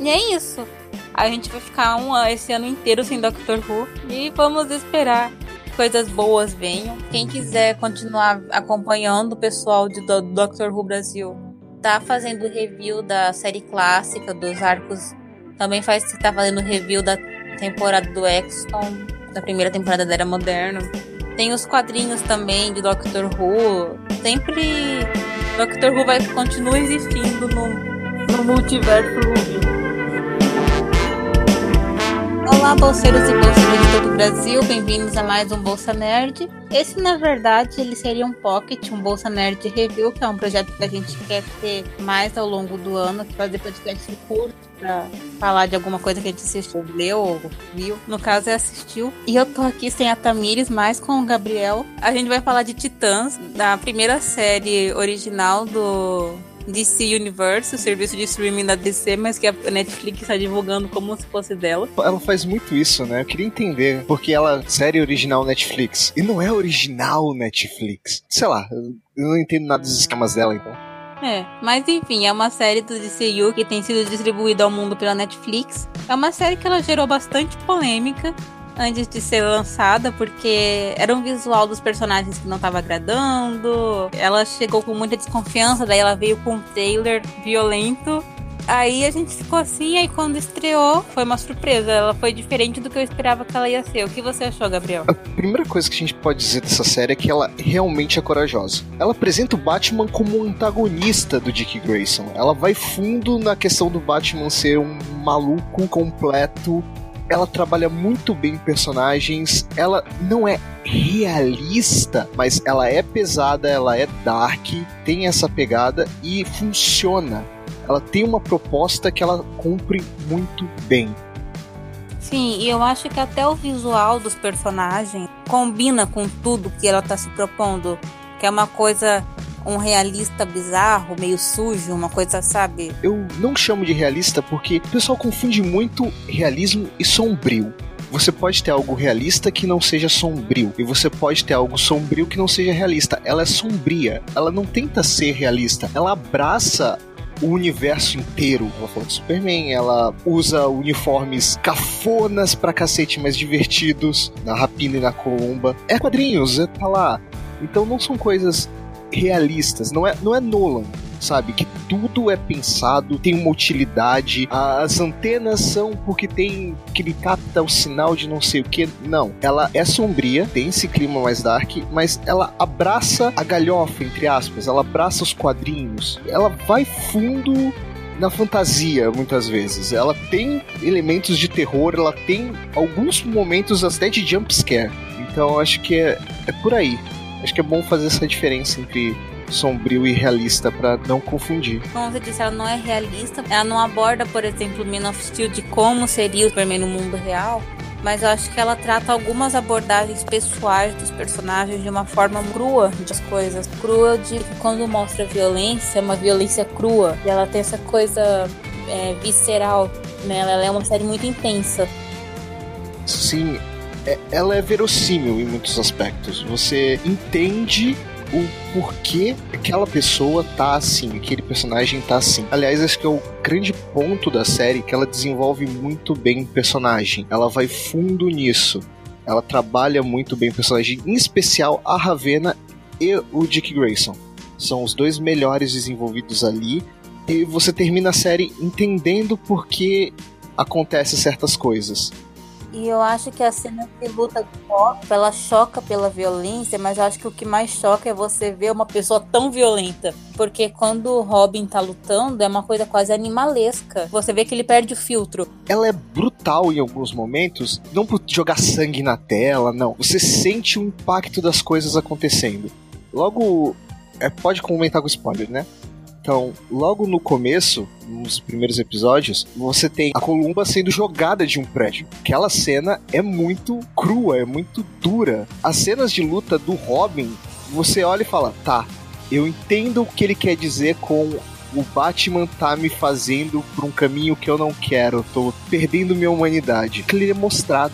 e é isso. A gente vai ficar um, esse ano inteiro sem Doctor Who e vamos esperar coisas boas venham. Quem quiser continuar acompanhando o pessoal de do Doctor Who Brasil, tá fazendo review da série clássica, dos arcos. Também faz tá fazendo review da temporada do Exton, da primeira temporada da Era Moderna. Tem os quadrinhos também de Doctor Who. Sempre Doctor Who vai continuar existindo no, no multiverso. Olá, bolseiros e bolseiras de todo o Brasil, bem-vindos a mais um Bolsa Nerd. Esse, na verdade, ele seria um pocket, um Bolsa Nerd Review, que é um projeto que a gente quer ter mais ao longo do ano, que fazer podcast curto pra falar de alguma coisa que a gente assistiu, leu ou viu. No caso, é assistiu. E eu tô aqui sem a Tamires, mas com o Gabriel. A gente vai falar de Titãs, da primeira série original do DC Universe, o serviço de streaming da DC, mas que a Netflix está divulgando como se fosse dela. Ela faz muito isso, né? Eu queria entender porque ela série original Netflix e não é original Netflix. Sei lá, eu não entendo nada dos esquemas dela então. É, mas enfim, é uma série do DCU que tem sido distribuída ao mundo pela Netflix. É uma série que ela gerou bastante polêmica antes de ser lançada, porque era um visual dos personagens que não estava agradando. Ela chegou com muita desconfiança, daí ela veio com um trailer violento Aí a gente ficou assim, aí quando estreou, foi uma surpresa. Ela foi diferente do que eu esperava que ela ia ser. O que você achou, Gabriel? A primeira coisa que a gente pode dizer dessa série é que ela realmente é corajosa. Ela apresenta o Batman como um antagonista do Dick Grayson. Ela vai fundo na questão do Batman ser um maluco completo ela trabalha muito bem personagens. Ela não é realista, mas ela é pesada, ela é dark, tem essa pegada e funciona ela tem uma proposta que ela cumpre muito bem. Sim, e eu acho que até o visual dos personagens combina com tudo que ela está se propondo, que é uma coisa um realista bizarro, meio sujo, uma coisa, sabe? Eu não chamo de realista porque o pessoal confunde muito realismo e sombrio. Você pode ter algo realista que não seja sombrio, e você pode ter algo sombrio que não seja realista. Ela é sombria, ela não tenta ser realista, ela abraça o universo inteiro. Ela falou de Superman, ela usa uniformes cafonas pra cacete, mas divertidos, na Rapina e na Columba. É quadrinhos, é, tá lá. Então não são coisas realistas, não é, não é Nolan sabe? Que tudo é pensado, tem uma utilidade. As antenas são porque tem que ele capta o sinal de não sei o que. Não, ela é sombria, tem esse clima mais dark, mas ela abraça a galhofa, entre aspas, ela abraça os quadrinhos, ela vai fundo na fantasia, muitas vezes. Ela tem elementos de terror, ela tem alguns momentos até de jump scare. Então acho que é, é por aí. Acho que é bom fazer essa diferença entre sombrio e realista para não confundir. Como você disse, ela não é realista. Ela não aborda, por exemplo, Man of Steel de como seria o Superman no mundo real. Mas eu acho que ela trata algumas abordagens pessoais dos personagens de uma forma crua das coisas. Crua de quando mostra violência, é uma violência crua. E ela tem essa coisa é, visceral. Né? Ela é uma série muito intensa. Sim, ela é verossímil em muitos aspectos. Você entende o porquê aquela pessoa tá assim, aquele personagem tá assim. Aliás, acho que é o grande ponto da série que ela desenvolve muito bem o personagem. Ela vai fundo nisso. Ela trabalha muito bem o personagem, em especial a Ravena e o Dick Grayson. São os dois melhores desenvolvidos ali. E você termina a série entendendo por que acontecem certas coisas. E eu acho que a cena de luta do Pop, ela choca pela violência, mas eu acho que o que mais choca é você ver uma pessoa tão violenta. Porque quando o Robin tá lutando, é uma coisa quase animalesca. Você vê que ele perde o filtro. Ela é brutal em alguns momentos, não por jogar sangue na tela, não. Você sente o impacto das coisas acontecendo. Logo, é, pode comentar com spoiler, né? Então, logo no começo, nos primeiros episódios, você tem a Columba sendo jogada de um prédio. Aquela cena é muito crua, é muito dura. As cenas de luta do Robin, você olha e fala: tá, eu entendo o que ele quer dizer com o Batman tá me fazendo por um caminho que eu não quero, tô perdendo minha humanidade. Que ele é mostrado.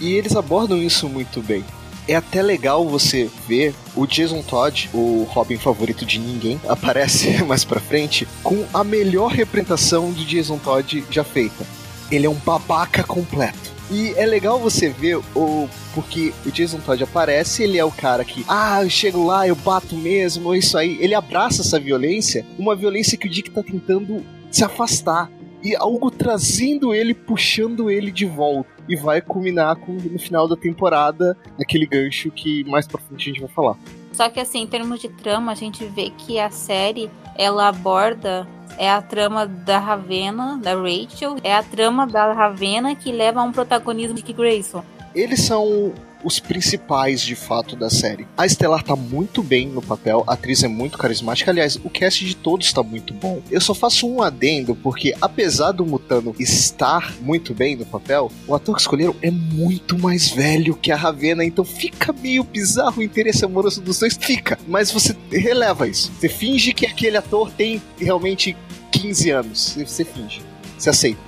E eles abordam isso muito bem é até legal você ver o Jason Todd, o Robin favorito de ninguém, <laughs> aparece mais pra frente com a melhor representação do Jason Todd já feita. Ele é um babaca completo. E é legal você ver o. Porque o Jason Todd aparece, ele é o cara que, ah, eu chego lá, eu bato mesmo, isso aí. Ele abraça essa violência, uma violência que o Dick tá tentando se afastar. E algo trazendo ele, puxando ele de volta e vai culminar com, no final da temporada aquele gancho que mais pra frente a gente vai falar. Só que assim, em termos de trama, a gente vê que a série ela aborda é a trama da Ravena, da Rachel, é a trama da Ravena que leva a um protagonismo de Dick Grayson. Eles são os principais de fato da série. A Estelar tá muito bem no papel, a atriz é muito carismática. Aliás, o cast de todos tá muito bom. Eu só faço um adendo porque, apesar do Mutano estar muito bem no papel, o ator que escolheram é muito mais velho que a Ravena, então fica meio bizarro o interesse amoroso dos dois. Fica, mas você releva isso. Você finge que aquele ator tem realmente 15 anos. Você finge. Você aceita.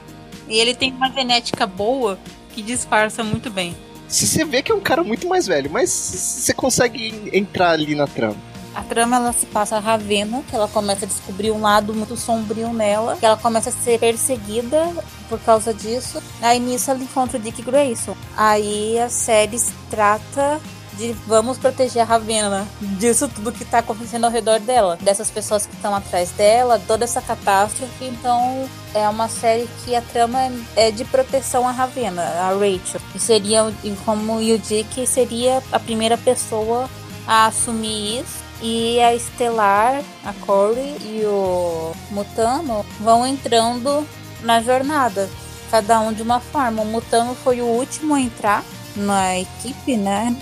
E ele tem uma genética boa que disfarça muito bem. Você vê que é um cara muito mais velho, mas você consegue entrar ali na trama. A trama ela se passa a Ravena, que ela começa a descobrir um lado muito sombrio nela, que ela começa a ser perseguida por causa disso. Aí nisso ela encontra o Dick Grayson. Aí a série trata de vamos proteger a Ravena disso tudo que tá acontecendo ao redor dela, dessas pessoas que estão atrás dela, toda essa catástrofe. Então é uma série que a trama é de proteção à Ravena, a Rachel. E seria, como o Dick seria a primeira pessoa a assumir isso. E a Estelar, a Corey e o Mutano vão entrando na jornada, cada um de uma forma. O Mutano foi o último a entrar na equipe, né?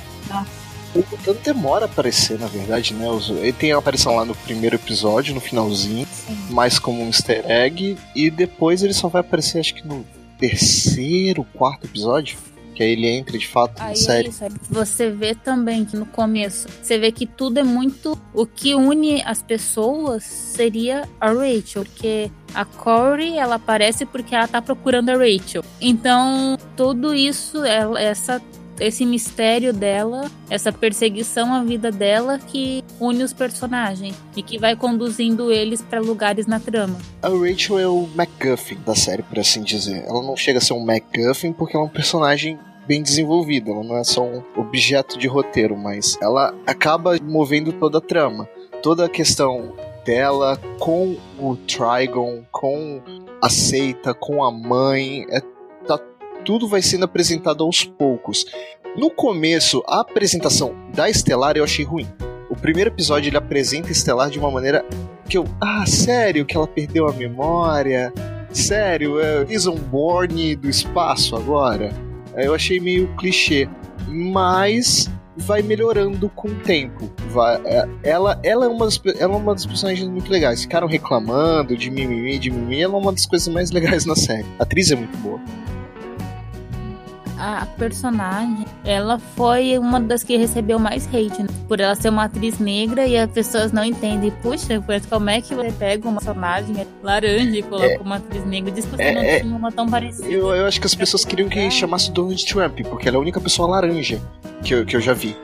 O Mutano demora a aparecer, na verdade, né? Ele tem a aparição lá no primeiro episódio, no finalzinho, Sim. mais como um easter egg, e depois ele só vai aparecer, acho que no terceiro, quarto episódio que aí ele entra de fato aí na série. É você vê também que no começo, você vê que tudo é muito. O que une as pessoas seria a Rachel, porque a Corey ela aparece porque ela tá procurando a Rachel. Então, tudo isso, essa esse mistério dela, essa perseguição à vida dela que une os personagens e que vai conduzindo eles para lugares na trama. A Rachel é o MacGuffin da série, por assim dizer. Ela não chega a ser um MacGuffin porque ela é um personagem bem desenvolvido, ela não é só um objeto de roteiro, mas ela acaba movendo toda a trama. Toda a questão dela com o Trigon, com a seita, com a mãe, é tudo vai sendo apresentado aos poucos. No começo, a apresentação da Estelar eu achei ruim. O primeiro episódio ele apresenta Estelar de uma maneira que eu. Ah, sério que ela perdeu a memória? Sério, é Born do espaço agora? Eu achei meio clichê. Mas vai melhorando com o tempo. Vai, é, ela, ela, é uma das, ela é uma das personagens muito legais. Ficaram reclamando de mimimi, de mimimi. Ela é uma das coisas mais legais na série. A atriz é muito boa a personagem, ela foi uma das que recebeu mais hate, né? por ela ser uma atriz negra e as pessoas não entendem. Puxa, como é que você pega uma personagem laranja e coloca é, uma atriz negra? Diz que você é, não é, tinha uma tão parecida. Eu, eu acho que as pessoas queriam que chamasse Donald Trump, porque ela é a única pessoa laranja que eu, que eu já vi.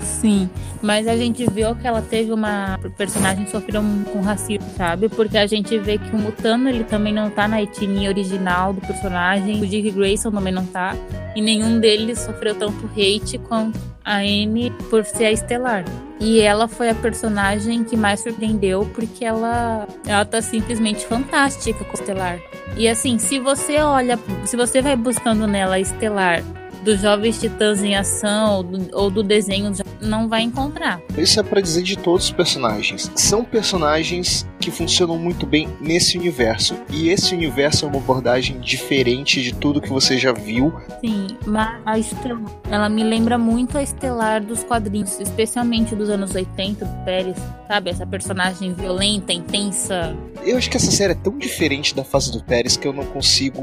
Sim, mas a gente viu que ela teve uma personagem que sofreu com racismo, sabe? Porque a gente vê que o Mutano ele também não tá na etnia original do personagem, o Dick Grayson também não tá, e nenhum deles sofreu tanto hate quanto a Anne por ser a Estelar. E ela foi a personagem que mais surpreendeu porque ela ela tá simplesmente fantástica com Estelar. E assim, se você olha, se você vai buscando nela Estelar dos Jovens Titãs em Ação ou do, ou do desenho não vai encontrar. Isso é para dizer de todos os personagens. São personagens que funcionam muito bem nesse universo. E esse universo é uma abordagem diferente de tudo que você já viu. Sim, mas a Estelar, ela me lembra muito a Estelar dos quadrinhos, especialmente dos anos 80, do Pérez, sabe? Essa personagem violenta, intensa. Eu acho que essa série é tão diferente da fase do Pérez que eu não consigo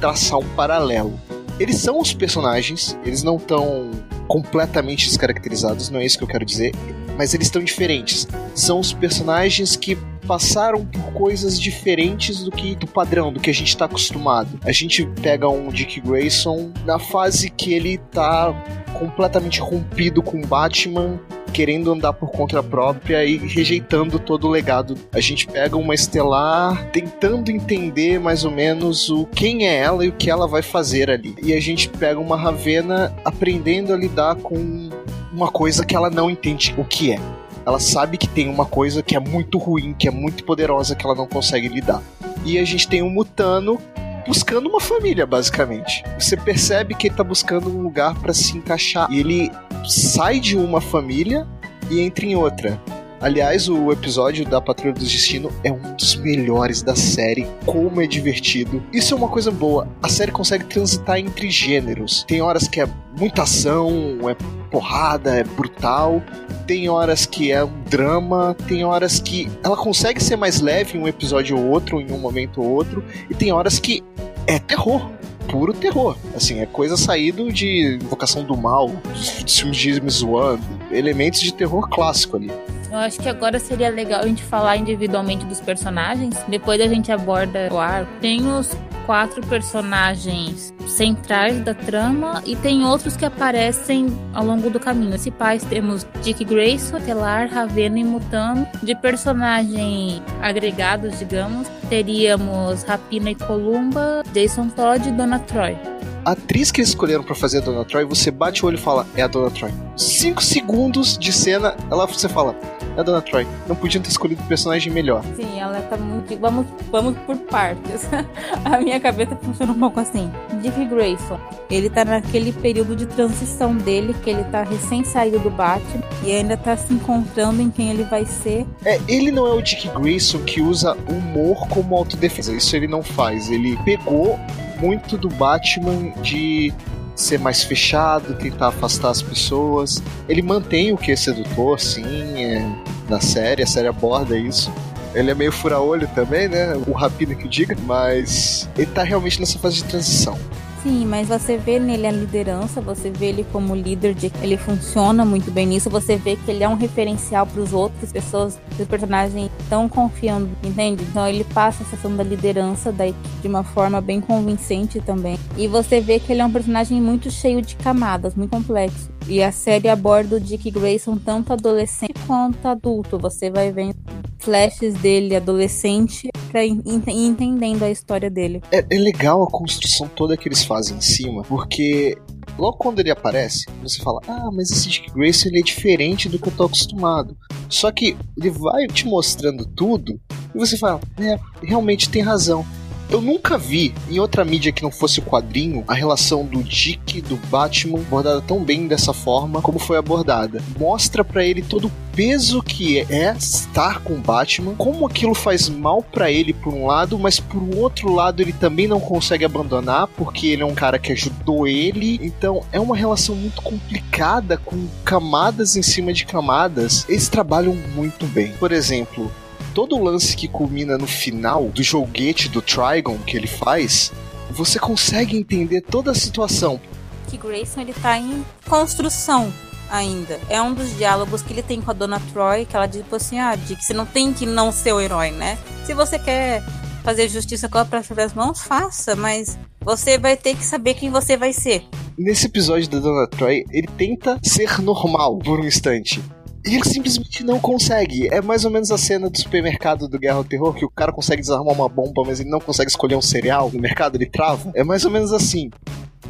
traçar um paralelo. Eles são os personagens, eles não estão completamente descaracterizados, não é isso que eu quero dizer, mas eles estão diferentes. São os personagens que passaram por coisas diferentes do que do padrão, do que a gente está acostumado. A gente pega um Dick Grayson na fase que ele tá completamente rompido com Batman, querendo andar por conta própria e rejeitando todo o legado. A gente pega uma Estelar tentando entender mais ou menos o quem é ela e o que ela vai fazer ali. E a gente pega uma Ravena aprendendo a lidar com uma coisa que ela não entende o que é. Ela sabe que tem uma coisa que é muito ruim, que é muito poderosa, que ela não consegue lidar. E a gente tem um Mutano buscando uma família, basicamente. Você percebe que ele tá buscando um lugar para se encaixar. E ele sai de uma família e entra em outra. Aliás, o episódio da Patrulha do Destino é um dos melhores da série. Como é divertido. Isso é uma coisa boa. A série consegue transitar entre gêneros. Tem horas que é muita ação, é porrada, é brutal. Tem horas que é um drama, tem horas que ela consegue ser mais leve em um episódio ou outro, em um momento ou outro, e tem horas que é terror puro terror. Assim, é coisa saído de Invocação do Mal, dos filmes de James Wan, elementos de terror clássico ali. Eu acho que agora seria legal a gente falar individualmente dos personagens. Depois a gente aborda o arco. Tem os quatro personagens centrais da trama e tem outros que aparecem ao longo do caminho. Principais temos Dick Grayson, Telar, Ravena e Mutano. De personagem agregados, digamos, teríamos Rapina e Columba, Jason Todd e Dona Troy. A atriz que eles escolheram para fazer a Dona Troy, você bate o olho e fala, é a Dona Troy. Cinco segundos de cena, ela você fala, é a Dona Troy. Não podiam ter escolhido um personagem melhor. Sim, ela tá muito. Vamos, vamos por partes. <laughs> a minha cabeça funciona um pouco assim. Dick Grayson, ele tá naquele período de transição dele, que ele tá recém saído do Batman e ainda tá se encontrando em quem ele vai ser. É, ele não é o Dick Grayson que usa humor como autodefesa. Isso ele não faz. Ele pegou muito do Batman de ser mais fechado, tentar afastar as pessoas. Ele mantém o que é sedutor, sim, é, na série, a série aborda isso. Ele é meio fura-olho também, né? O Rapina que diga, mas ele tá realmente nessa fase de transição. Sim, mas você vê nele a liderança, você vê ele como líder, de, ele funciona muito bem nisso, você vê que ele é um referencial para os outros, pessoas, os personagens estão confiando, entende? Então ele passa a sessão da liderança da equipe de uma forma bem convincente também. E você vê que ele é um personagem muito cheio de camadas, muito complexo. E a série aborda o Dick Grayson tanto adolescente quanto adulto. Você vai vendo flashes dele adolescente ir entendendo a história dele. É, é legal a construção toda que eles fazem em cima, porque logo quando ele aparece, você fala: Ah, mas esse Dick Grayson ele é diferente do que eu tô acostumado. Só que ele vai te mostrando tudo e você fala: É, realmente tem razão. Eu nunca vi em outra mídia que não fosse o quadrinho a relação do Dick do Batman abordada tão bem dessa forma como foi abordada. Mostra para ele todo o peso que é estar com Batman, como aquilo faz mal para ele por um lado, mas por outro lado ele também não consegue abandonar porque ele é um cara que ajudou ele. Então é uma relação muito complicada com camadas em cima de camadas. Eles trabalham muito bem. Por exemplo, todo o lance que culmina no final do joguete do Trigon que ele faz, você consegue entender toda a situação. Que Grayson ele tá em construção ainda. É um dos diálogos que ele tem com a Dona Troy, que ela diz tipo assim, ah, Dick, você não tem que não ser o herói, né? Se você quer fazer justiça com a própria as mãos, faça, mas você vai ter que saber quem você vai ser. Nesse episódio da Dona Troy, ele tenta ser normal por um instante. E ele simplesmente não consegue. É mais ou menos a cena do supermercado do Guerra ao Terror, que o cara consegue desarmar uma bomba, mas ele não consegue escolher um cereal no mercado, ele trava. É mais ou menos assim.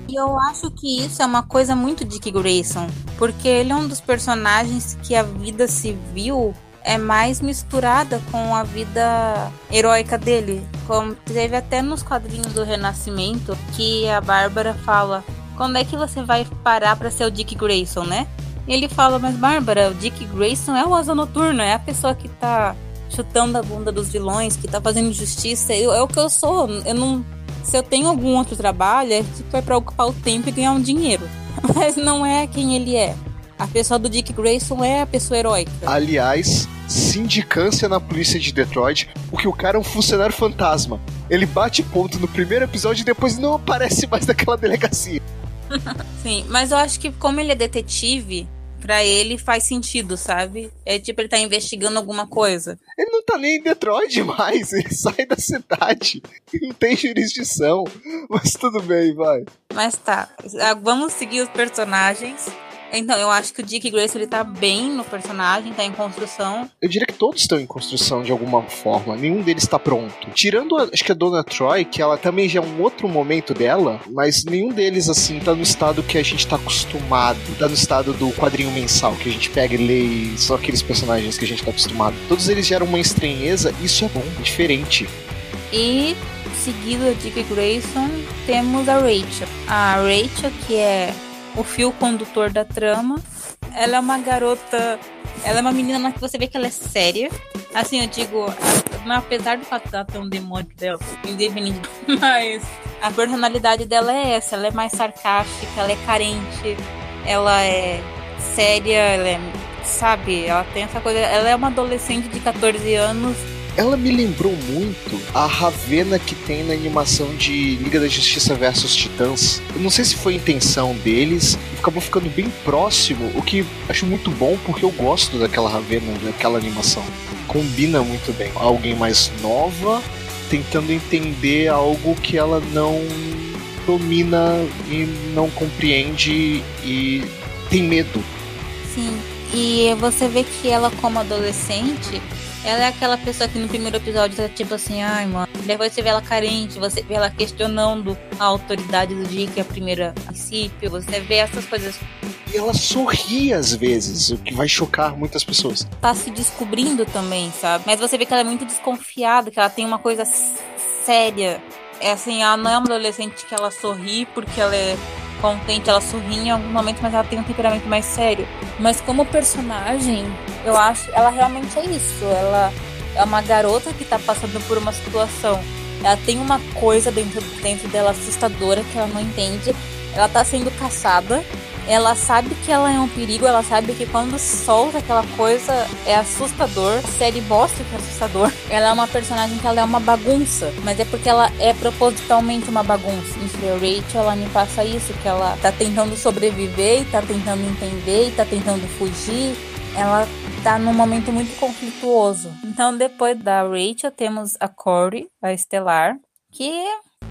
E eu acho que isso é uma coisa muito Dick Grayson, porque ele é um dos personagens que a vida civil é mais misturada com a vida heróica dele. Como teve até nos quadrinhos do Renascimento que a Bárbara fala: "Quando é que você vai parar para ser o Dick Grayson, né?" E ele fala, mas Bárbara, o Dick Grayson é o Asa Noturno, é a pessoa que tá chutando a bunda dos vilões, que tá fazendo justiça. Eu, é o que eu sou. Eu não. Se eu tenho algum outro trabalho, é tipo é pra ocupar o tempo e ganhar um dinheiro. <laughs> Mas não é quem ele é. A pessoa do Dick Grayson é a pessoa heróica. Aliás, sindicância na polícia de Detroit, porque o cara é um funcionário fantasma. Ele bate ponto no primeiro episódio e depois não aparece mais <laughs> naquela delegacia. Sim, mas eu acho que como ele é detetive, para ele faz sentido, sabe? É tipo, ele tá investigando alguma coisa. Ele não tá nem em Detroit mais, <laughs> ele sai da cidade. Não tem jurisdição. Mas tudo bem, vai. Mas tá, ah, vamos seguir os personagens. Então, eu acho que o Dick Grayson ele tá bem no personagem, tá em construção. Eu diria que todos estão em construção de alguma forma, nenhum deles está pronto. Tirando, a, acho que a Dona Troy, que ela também já é um outro momento dela, mas nenhum deles, assim, tá no estado que a gente tá acostumado, tá no estado do quadrinho mensal, que a gente pega e lê e são aqueles personagens que a gente tá acostumado. Todos eles geram uma estranheza, isso é bom, é diferente. E seguido a Dick Grayson, temos a Rachel. A Rachel, que é o fio condutor da trama. Ela é uma garota Ela é uma menina que você vê que ela é séria. Assim, eu digo, apesar do fato dela ter um demônio dela, independente, <laughs> mas a personalidade dela é essa. Ela é mais sarcástica, ela é carente, ela é séria, ela é, sabe, ela tem essa coisa. Ela é uma adolescente de 14 anos ela me lembrou muito a Ravena que tem na animação de Liga da Justiça versus Titãs. Eu não sei se foi intenção deles, acabou ficando bem próximo, o que acho muito bom porque eu gosto daquela Ravena, daquela animação. Combina muito bem. Alguém mais nova tentando entender algo que ela não domina e não compreende e tem medo. Sim, e você vê que ela como adolescente ela é aquela pessoa que no primeiro episódio tá tipo assim, ai, mano. Depois você vê ela carente, você vê ela questionando a autoridade do Dick a primeira princípio, você vê essas coisas. E ela sorri às vezes, o que vai chocar muitas pessoas. Tá se descobrindo também, sabe? Mas você vê que ela é muito desconfiada, que ela tem uma coisa séria. É assim, ela não é uma adolescente que ela sorri porque ela é contente, ela sorri em algum momento, mas ela tem um temperamento mais sério. Mas como personagem, eu acho, ela realmente é isso. Ela é uma garota que tá passando por uma situação. Ela tem uma coisa dentro, dentro dela assustadora que ela não entende. Ela tá sendo caçada ela sabe que ela é um perigo, ela sabe que quando solta aquela coisa é assustador. A série bosta que é assustador. <laughs> Ela é uma personagem que ela é uma bagunça, mas é porque ela é propositalmente uma bagunça. Em Rachel, ela me passa isso, que ela tá tentando sobreviver, e tá tentando entender, e tá tentando fugir. Ela tá num momento muito conflituoso. Então, depois da Rachel, temos a Corey, a Estelar, que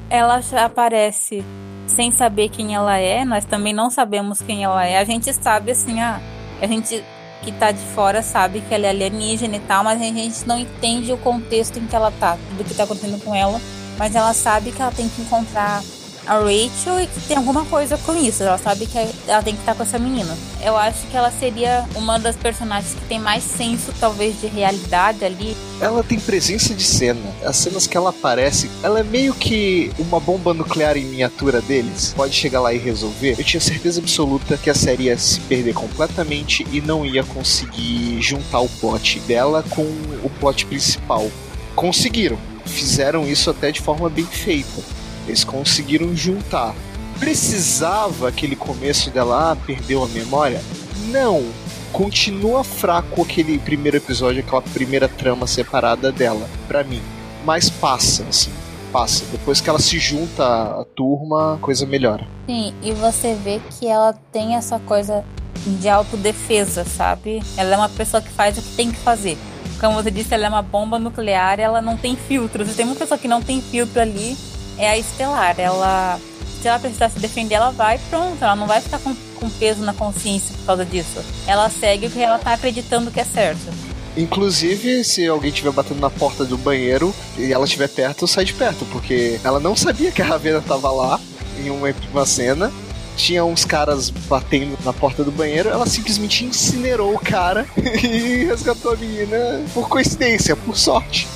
ela já aparece sem saber quem ela é, nós também não sabemos quem ela é. A gente sabe assim, ah, a gente que tá de fora sabe que ela é alienígena e tal, mas a gente não entende o contexto em que ela tá, tudo que tá acontecendo com ela, mas ela sabe que ela tem que encontrar a Rachel e que tem alguma coisa com isso. Ela sabe que ela tem que estar com essa menina. Eu acho que ela seria uma das personagens que tem mais senso, talvez, de realidade ali. Ela tem presença de cena. As cenas que ela aparece, ela é meio que uma bomba nuclear em miniatura deles. Pode chegar lá e resolver. Eu tinha certeza absoluta que a série ia se perder completamente e não ia conseguir juntar o plot dela com o plot principal. Conseguiram. Fizeram isso até de forma bem feita eles conseguiram juntar. Precisava aquele começo dela, ah, perdeu a memória? Não. Continua fraco aquele primeiro episódio, aquela primeira trama separada dela, para mim. Mas passa, assim passa. Depois que ela se junta à turma, a coisa melhora. Sim, e você vê que ela tem essa coisa de autodefesa, sabe? Ela é uma pessoa que faz o que tem que fazer. Como você disse, ela é uma bomba nuclear, ela não tem filtro. Você tem uma pessoa que não tem filtro ali, é a Estelar. Ela, se ela precisar se defender, ela vai pronto. Ela não vai ficar com, com peso na consciência por causa disso. Ela segue o que ela tá acreditando que é certo. Inclusive, se alguém estiver batendo na porta do banheiro e ela estiver perto, sai de perto, porque ela não sabia que a Ravena tava lá em uma, uma cena. Tinha uns caras batendo na porta do banheiro, ela simplesmente incinerou o cara <laughs> e resgatou a menina por coincidência, por sorte.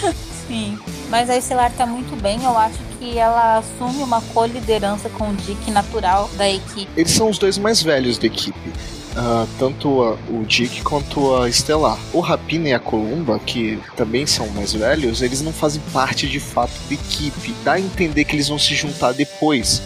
<laughs> Sim. Mas a Estelar tá muito bem, eu acho que ela assume uma co-liderança com o Dick natural da equipe. Eles são os dois mais velhos da equipe. Uh, tanto a, o Dick quanto a Estelar. O Rapina e a Columba, que também são mais velhos, eles não fazem parte de fato da equipe. Dá a entender que eles vão se juntar depois.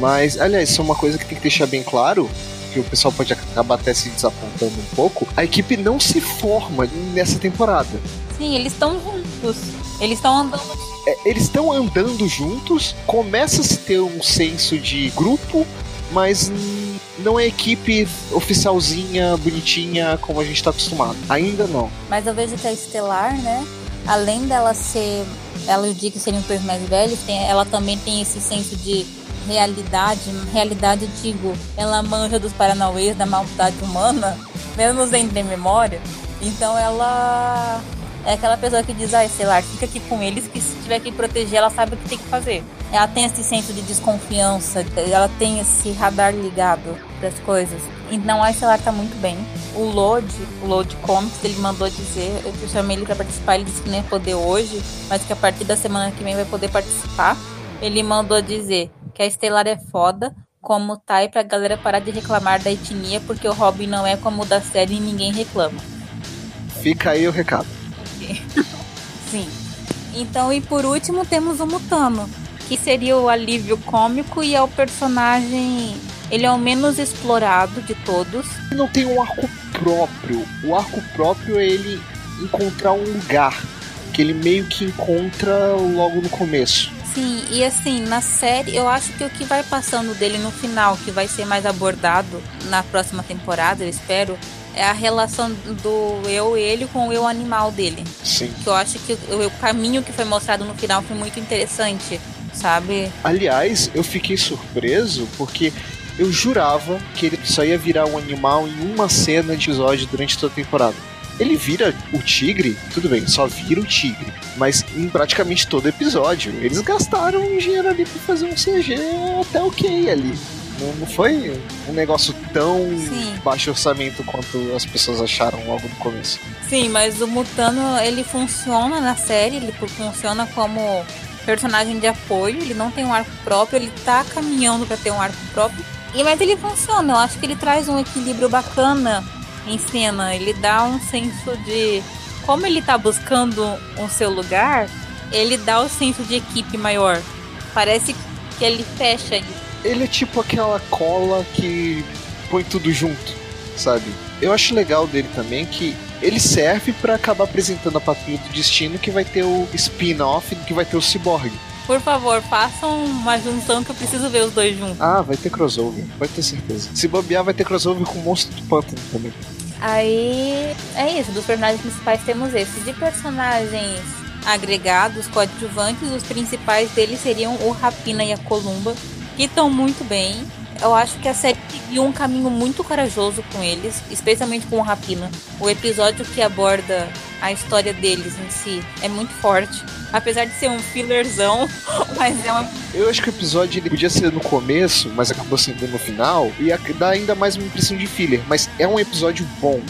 Mas, aliás, isso é uma coisa que tem que deixar bem claro que o pessoal pode acabar até se desapontando um pouco, a equipe não se forma nessa temporada. Sim, eles estão juntos. Eles estão andando. É, eles estão andando juntos, começa a se ter um senso de grupo, mas não é equipe oficialzinha, bonitinha, como a gente está acostumado. Ainda não. Mas eu vejo que a Estelar, né? Além dela ser. Ela e o Dick serem os dois mais velhos, tem, ela também tem esse senso de realidade. Realidade, digo, ela manja dos paranauês, da maldade humana, <laughs> mesmo sem ter memória. Então ela é aquela pessoa que diz, ah, sei lá, fica aqui com eles que se tiver que proteger, ela sabe o que tem que fazer. Ela tem esse senso de desconfiança, ela tem esse radar ligado das coisas. Então a Estelar tá muito bem. O Load, o Load Comics, ele mandou dizer, eu chamei ele para participar, ele disse que nem ia poder hoje, mas que a partir da semana que vem vai poder participar. Ele mandou dizer que a Estelar é foda, como tá, e pra galera parar de reclamar da etnia, porque o Robin não é como o da série e ninguém reclama. Fica aí o recado. <laughs> Sim. Então, e por último, temos o Mutano, que seria o alívio cômico e é o personagem. Ele é o menos explorado de todos. Ele não tem um arco próprio. O arco próprio é ele encontrar um lugar que ele meio que encontra logo no começo. Sim, e assim, na série, eu acho que o que vai passando dele no final, que vai ser mais abordado na próxima temporada, eu espero, é a relação do eu ele com o eu animal dele. Sim. Que eu acho que o, o caminho que foi mostrado no final foi muito interessante, sabe? Aliás, eu fiquei surpreso porque eu jurava que ele só ia virar um animal em uma cena de episódio durante toda a temporada. Ele vira o tigre, tudo bem, só vira o tigre, mas em praticamente todo episódio. Eles gastaram um dinheiro ali pra fazer um CG até ok ali. Não, foi um negócio tão Sim. baixo orçamento quanto as pessoas acharam logo no começo. Sim, mas o Mutano, ele funciona na série, ele funciona como personagem de apoio, ele não tem um arco próprio, ele tá caminhando para ter um arco próprio. E mas ele funciona, eu acho que ele traz um equilíbrio bacana em cena, ele dá um senso de como ele tá buscando o seu lugar, ele dá o senso de equipe maior. Parece que ele fecha isso. Ele é tipo aquela cola que põe tudo junto, sabe? Eu acho legal dele também que ele serve pra acabar apresentando a Patrulha do Destino que vai ter o spin-off que vai ter o Cyborg. Por favor, façam uma junção que eu preciso ver os dois juntos. Ah, vai ter crossover, pode ter certeza. Se bobear, vai ter crossover com o Monstro do Pântano também. Aí é isso, dos personagens principais temos esses. De personagens agregados, coadjuvantes, os principais deles seriam o Rapina e a Columba, que estão muito bem. Eu acho que a série seguiu um caminho muito corajoso com eles, especialmente com o Rapina. O episódio que aborda a história deles em si é muito forte. Apesar de ser um fillerzão, <laughs> mas é uma. Eu acho que o episódio ele podia ser no começo, mas acabou sendo no final, e dar ainda mais uma impressão de filler. Mas é um episódio bom.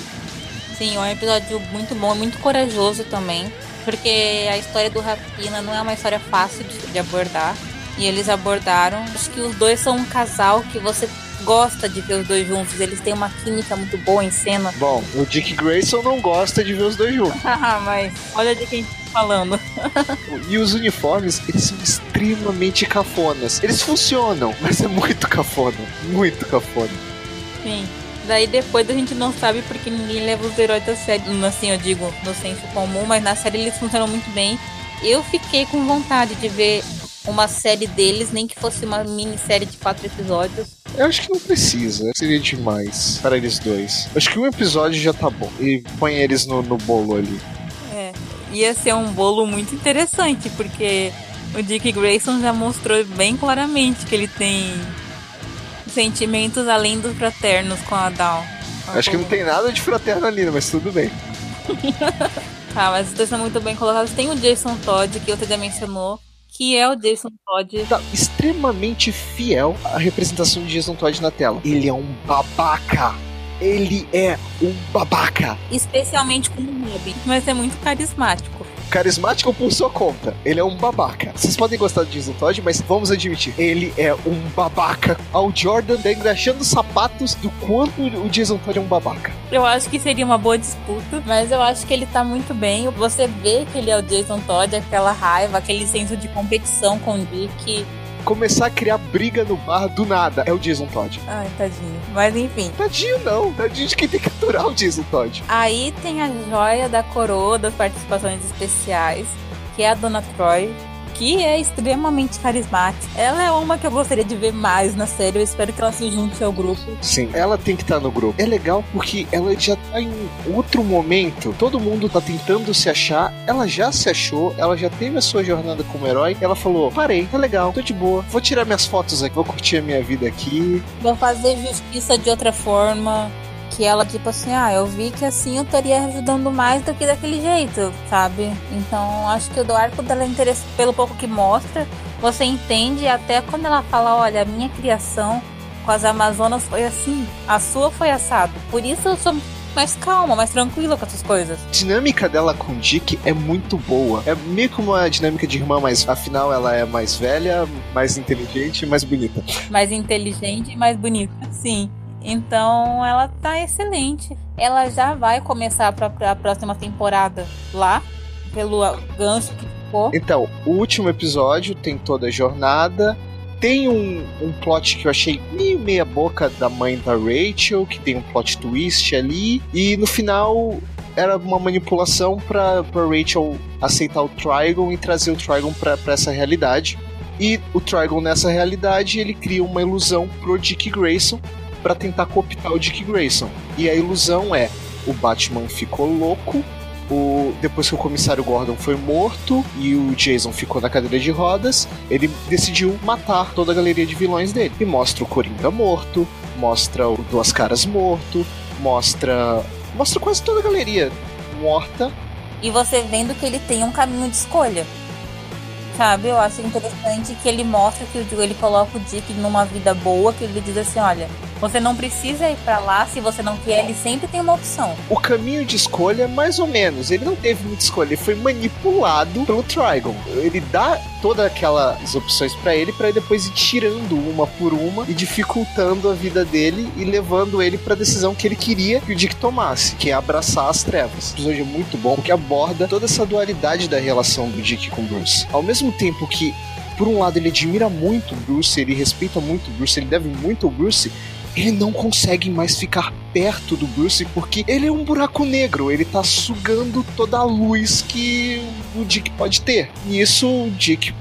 Sim, é um episódio muito bom, muito corajoso também. Porque a história do Rapina não é uma história fácil de, de abordar. E eles abordaram. Acho que os dois são um casal que você gosta de ver os dois juntos. Eles têm uma química muito boa em cena. <laughs> Bom, o Dick Grayson não gosta de ver os dois juntos. <laughs> mas olha de quem tá falando. <laughs> E os uniformes, eles são extremamente cafonas. Eles funcionam, mas é muito cafona. Muito cafona. Sim. Daí depois a gente não sabe porque ninguém leva os heróis a sério. Assim, eu digo, no senso comum, mas na série eles funcionam muito bem. Eu fiquei com vontade de ver uma série deles, nem que fosse uma minissérie de quatro episódios. Eu acho que não precisa. Seria demais para eles dois. Acho que um episódio já tá bom. E põe eles no, no bolo ali. É, ia ser um bolo muito interessante, porque o Dick Grayson já mostrou bem claramente que ele tem sentimentos além dos fraternos com a Dawn. Acho que não tem nada de fraterno ali, mas tudo bem. Tá, <laughs> mas os dois são muito bem colocados. Tem o Jason Todd, que você já mencionou, que é o Jason Todd. Tá extremamente fiel à representação de Jason Todd na tela. Ele é um babaca. Ele é um babaca. Especialmente como Robin, mas é muito carismático. Carismático por sua conta. Ele é um babaca. Vocês podem gostar de Jason Todd, mas vamos admitir, ele é um babaca. Ao Jordan tá engraxando os sapatos do quanto o Jason Todd é um babaca. Eu acho que seria uma boa disputa, mas eu acho que ele tá muito bem. Você vê que ele é o Jason Todd, aquela raiva, aquele senso de competição com o Dick. Começar a criar briga no bar do nada é o Jason Todd. Ai, tadinho. Mas enfim. Tadinho não, tadinho de quem tem que aturar o Jason Todd. Aí tem a joia da coroa das participações especiais, que é a Dona Troy, que é extremamente carismática. Ela é uma que eu gostaria de ver mais na série. Eu espero que ela se junte ao grupo. Sim, ela tem que estar no grupo. É legal porque ela já tá em outro momento. Todo mundo tá tentando se achar. Ela já se achou, ela já teve a sua jornada como herói. Ela falou: parei, tá legal, tô de boa. Vou tirar minhas fotos aqui, vou curtir a minha vida aqui. Vou fazer justiça de outra forma. Que ela, tipo assim, ah, eu vi que assim eu estaria ajudando mais do que daquele jeito, sabe? Então acho que o do arco dela é interessante, pelo pouco que mostra, você entende até quando ela fala, olha, a minha criação com as Amazonas foi assim, a sua foi assado. Por isso eu sou mais calma, mais tranquila com essas coisas. A dinâmica dela com o Dick é muito boa. É meio como uma dinâmica de irmã, mas afinal ela é mais velha, mais inteligente e mais bonita. Mais inteligente e mais bonita, sim. Então ela tá excelente. Ela já vai começar pra, pra próxima temporada lá, pelo gancho que ficou. Então, o último episódio tem toda a jornada. Tem um, um plot que eu achei meio meia boca da mãe da Rachel, que tem um plot twist ali. E no final era uma manipulação pra Rachel aceitar o Trigon e trazer o Trigon pra essa realidade. E o Trigon nessa realidade ele cria uma ilusão pro Dick Grayson para tentar cooptar o Dick Grayson. E a ilusão é: o Batman ficou louco, o, depois que o comissário Gordon foi morto e o Jason ficou na cadeira de rodas, ele decidiu matar toda a galeria de vilões dele. E mostra o Coringa morto, mostra o Duas Caras morto, mostra. mostra quase toda a galeria morta. E você vendo que ele tem um caminho de escolha. Sabe, eu acho interessante que ele mostra que ele coloca o Dick numa vida boa, que ele diz assim, olha, você não precisa ir para lá se você não quer, ele sempre tem uma opção. O caminho de escolha, mais ou menos, ele não teve muita escolha, ele foi manipulado pelo Trigon. Ele dá todas aquelas opções para ele para depois ir tirando uma por uma e dificultando a vida dele e levando ele para decisão que ele queria que o Dick tomasse, que é abraçar as trevas. O episódio é muito bom porque aborda toda essa dualidade da relação do Dick com Bruce. Ao mesmo tempo que por um lado ele admira muito Bruce, ele respeita muito Bruce, ele deve muito ao Bruce, ele não consegue mais ficar perto do Bruce porque ele é um buraco negro, ele tá sugando toda a luz que o Dick pode ter. E isso o Dick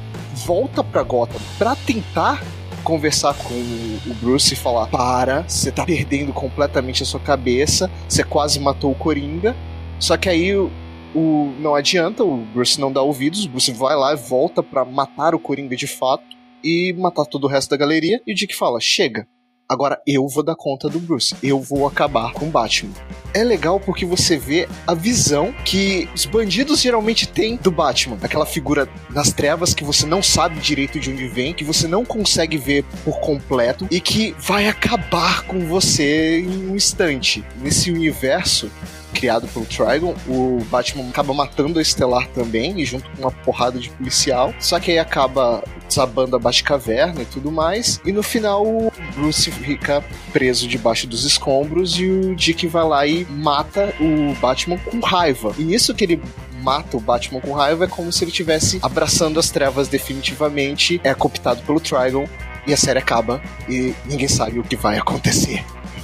volta pra Gotham pra tentar conversar com o Bruce e falar: Para, você tá perdendo completamente a sua cabeça, você quase matou o Coringa. Só que aí o não adianta, o Bruce não dá ouvidos, o Bruce vai lá e volta para matar o Coringa de fato e matar todo o resto da galeria. E o Dick fala: Chega, Agora eu vou dar conta do Bruce. Eu vou acabar com o Batman. É legal porque você vê a visão que os bandidos geralmente têm do Batman. Aquela figura nas trevas que você não sabe direito de onde vem, que você não consegue ver por completo e que vai acabar com você em um instante. Nesse universo, criado pelo Trigon, o Batman acaba matando a Estelar também, e junto com uma porrada de policial. Só que aí acaba desabando a Batcaverna e tudo mais. E no final o Bruce fica preso debaixo dos escombros e o Dick vai lá e mata o Batman com raiva. E nisso que ele mata o Batman com raiva é como se ele estivesse abraçando as trevas definitivamente, é cooptado pelo Trigon e a série acaba e ninguém sabe o que vai acontecer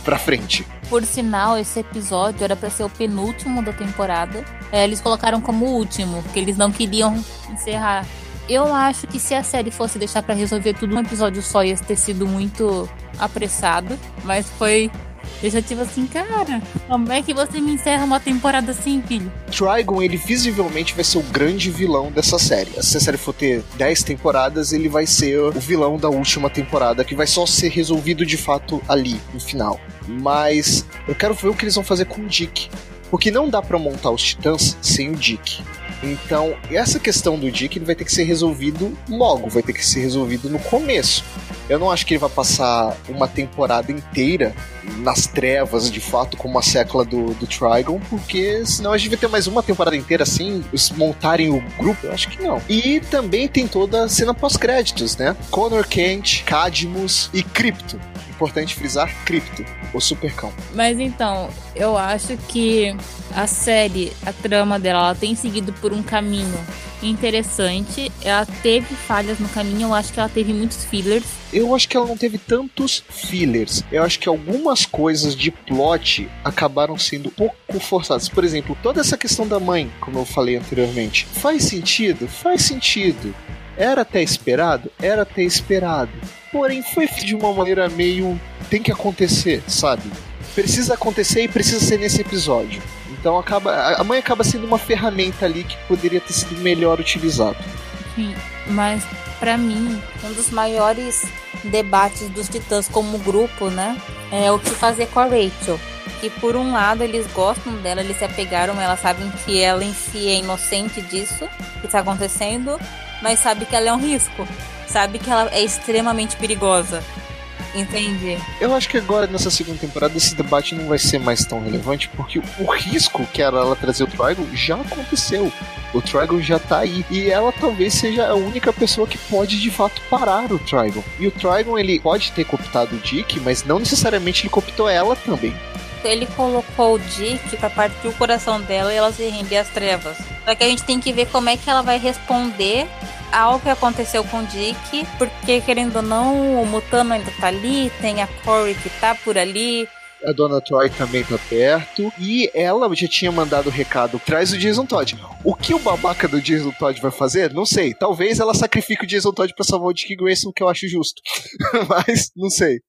pra frente. Por sinal, esse episódio era para ser o penúltimo da temporada. É, eles colocaram como último, porque eles não queriam encerrar. Eu acho que se a série fosse deixar para resolver tudo num episódio só, ia ter sido muito apressado. Mas foi eu tipo assim, cara, como é que você me encerra uma temporada assim, filho? Trigon, ele visivelmente vai ser o grande vilão dessa série. Se a série for ter 10 temporadas, ele vai ser o vilão da última temporada, que vai só ser resolvido de fato ali, no final. Mas eu quero ver o que eles vão fazer com o Dick. Porque não dá para montar os titãs sem o Dick. Então, essa questão do Dick ele vai ter que ser resolvido logo, vai ter que ser resolvido no começo. Eu não acho que ele vai passar uma temporada inteira nas trevas, de fato, como a sécula do, do Trigon, porque senão a gente vai ter mais uma temporada inteira assim, os montarem o grupo, eu acho que não. E também tem toda a cena pós-créditos, né? Connor Kent, Cadmus e Crypto importante frisar Crypto, o supercão. Mas então, eu acho que a série, a trama dela, ela tem seguido por um caminho interessante. Ela teve falhas no caminho, eu acho que ela teve muitos fillers. Eu acho que ela não teve tantos fillers. Eu acho que algumas coisas de plot acabaram sendo um pouco forçadas. Por exemplo, toda essa questão da mãe, como eu falei anteriormente, faz sentido? Faz sentido. Era até esperado? Era até esperado. Porém, foi de uma maneira meio. tem que acontecer, sabe? Precisa acontecer e precisa ser nesse episódio. Então acaba, a mãe acaba sendo uma ferramenta ali que poderia ter sido melhor utilizado. Sim, mas para mim, um dos maiores debates dos Titãs como grupo, né, é o que fazer com a Rachel. Que por um lado eles gostam dela, eles se apegaram, elas sabem que ela em si é inocente disso que está acontecendo, mas sabe que ela é um risco, sabe que ela é extremamente perigosa. Entendi. Eu acho que agora, nessa segunda temporada, esse debate não vai ser mais tão relevante, porque o risco que era ela trazer o Trigon já aconteceu. O Trigon já tá aí. E ela talvez seja a única pessoa que pode de fato parar o Trigon. E o Trigon, ele pode ter cooptado o Dick, mas não necessariamente ele cooptou ela também. Ele colocou o Dick pra partir o coração dela e ela se render às trevas. Só que a gente tem que ver como é que ela vai responder ao que aconteceu com o Dick, porque querendo ou não, o Mutano ainda tá ali, tem a Corey que tá por ali, a dona Troy também tá perto. E ela já tinha mandado o recado: traz o Jason Todd. O que o babaca do Jason Todd vai fazer? Não sei. Talvez ela sacrifique o Jason Todd pra salvar o Dick Grayson, que eu acho justo. <laughs> Mas, não sei.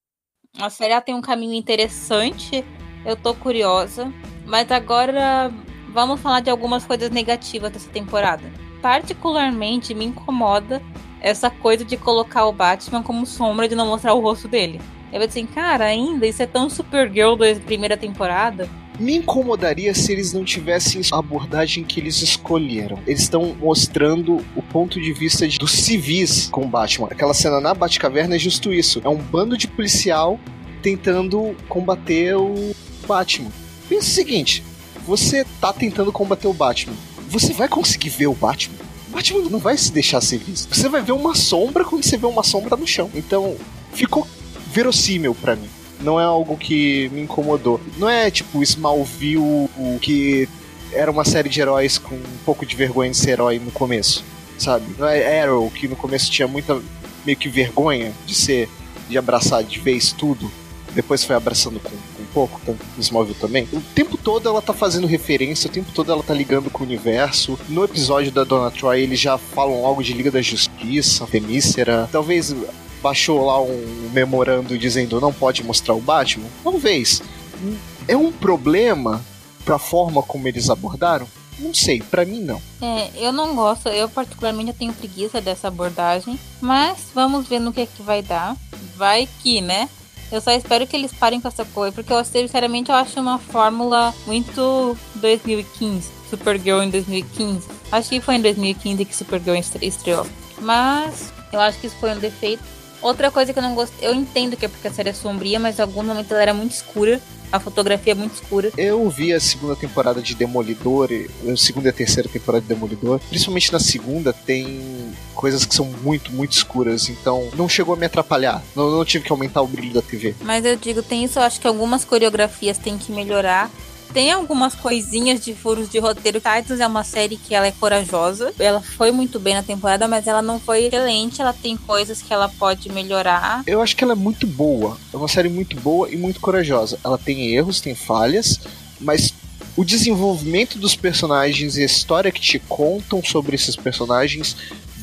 A série tem um caminho interessante. Eu tô curiosa. Mas agora vamos falar de algumas coisas negativas dessa temporada. Particularmente me incomoda essa coisa de colocar o Batman como sombra de não mostrar o rosto dele. Eu assim, cara, ainda isso é tão Supergirl da primeira temporada. Me incomodaria se eles não tivessem a abordagem que eles escolheram. Eles estão mostrando o ponto de vista de, dos civis com Batman. Aquela cena na Batcaverna é justo isso. É um bando de policial tentando combater o Batman. Pensa o seguinte: você tá tentando combater o Batman. Você vai conseguir ver o Batman? O Batman não vai se deixar ser visto. Você vai ver uma sombra quando você vê uma sombra no chão. Então, ficou verossímil para mim. Não é algo que me incomodou. Não é tipo Smallville, que era uma série de heróis com um pouco de vergonha de ser herói no começo, sabe? Não é Arrow, que no começo tinha muita meio que vergonha de ser, de abraçar de vez tudo. Depois foi abraçando com, com um pouco, tanto Smallville também. O tempo todo ela tá fazendo referência, o tempo todo ela tá ligando com o universo. No episódio da Donna Troy, eles já falam algo de Liga da Justiça, Temícera. Talvez baixou lá um memorando dizendo não pode mostrar o Batman? Talvez. É um problema pra forma como eles abordaram? Não sei, para mim não. É, eu não gosto, eu particularmente tenho preguiça dessa abordagem, mas vamos ver no que é que vai dar. Vai que, né? Eu só espero que eles parem com essa coisa, porque eu sinceramente eu acho uma fórmula muito 2015, Supergirl em 2015. Acho que foi em 2015 que Supergirl estreou. Mas eu acho que isso foi um defeito Outra coisa que eu não gostei, eu entendo que é porque a série é sombria, mas em algum momento ela era muito escura. A fotografia é muito escura. Eu vi a segunda temporada de Demolidor, a segunda e a terceira temporada de Demolidor. Principalmente na segunda, tem coisas que são muito, muito escuras. Então, não chegou a me atrapalhar. Não, não tive que aumentar o brilho da TV. Mas eu digo, tem isso, eu acho que algumas coreografias tem que melhorar. Tem algumas coisinhas de furos de roteiro. Titans é uma série que ela é corajosa. Ela foi muito bem na temporada, mas ela não foi excelente. Ela tem coisas que ela pode melhorar. Eu acho que ela é muito boa. É uma série muito boa e muito corajosa. Ela tem erros, tem falhas, mas o desenvolvimento dos personagens e a história que te contam sobre esses personagens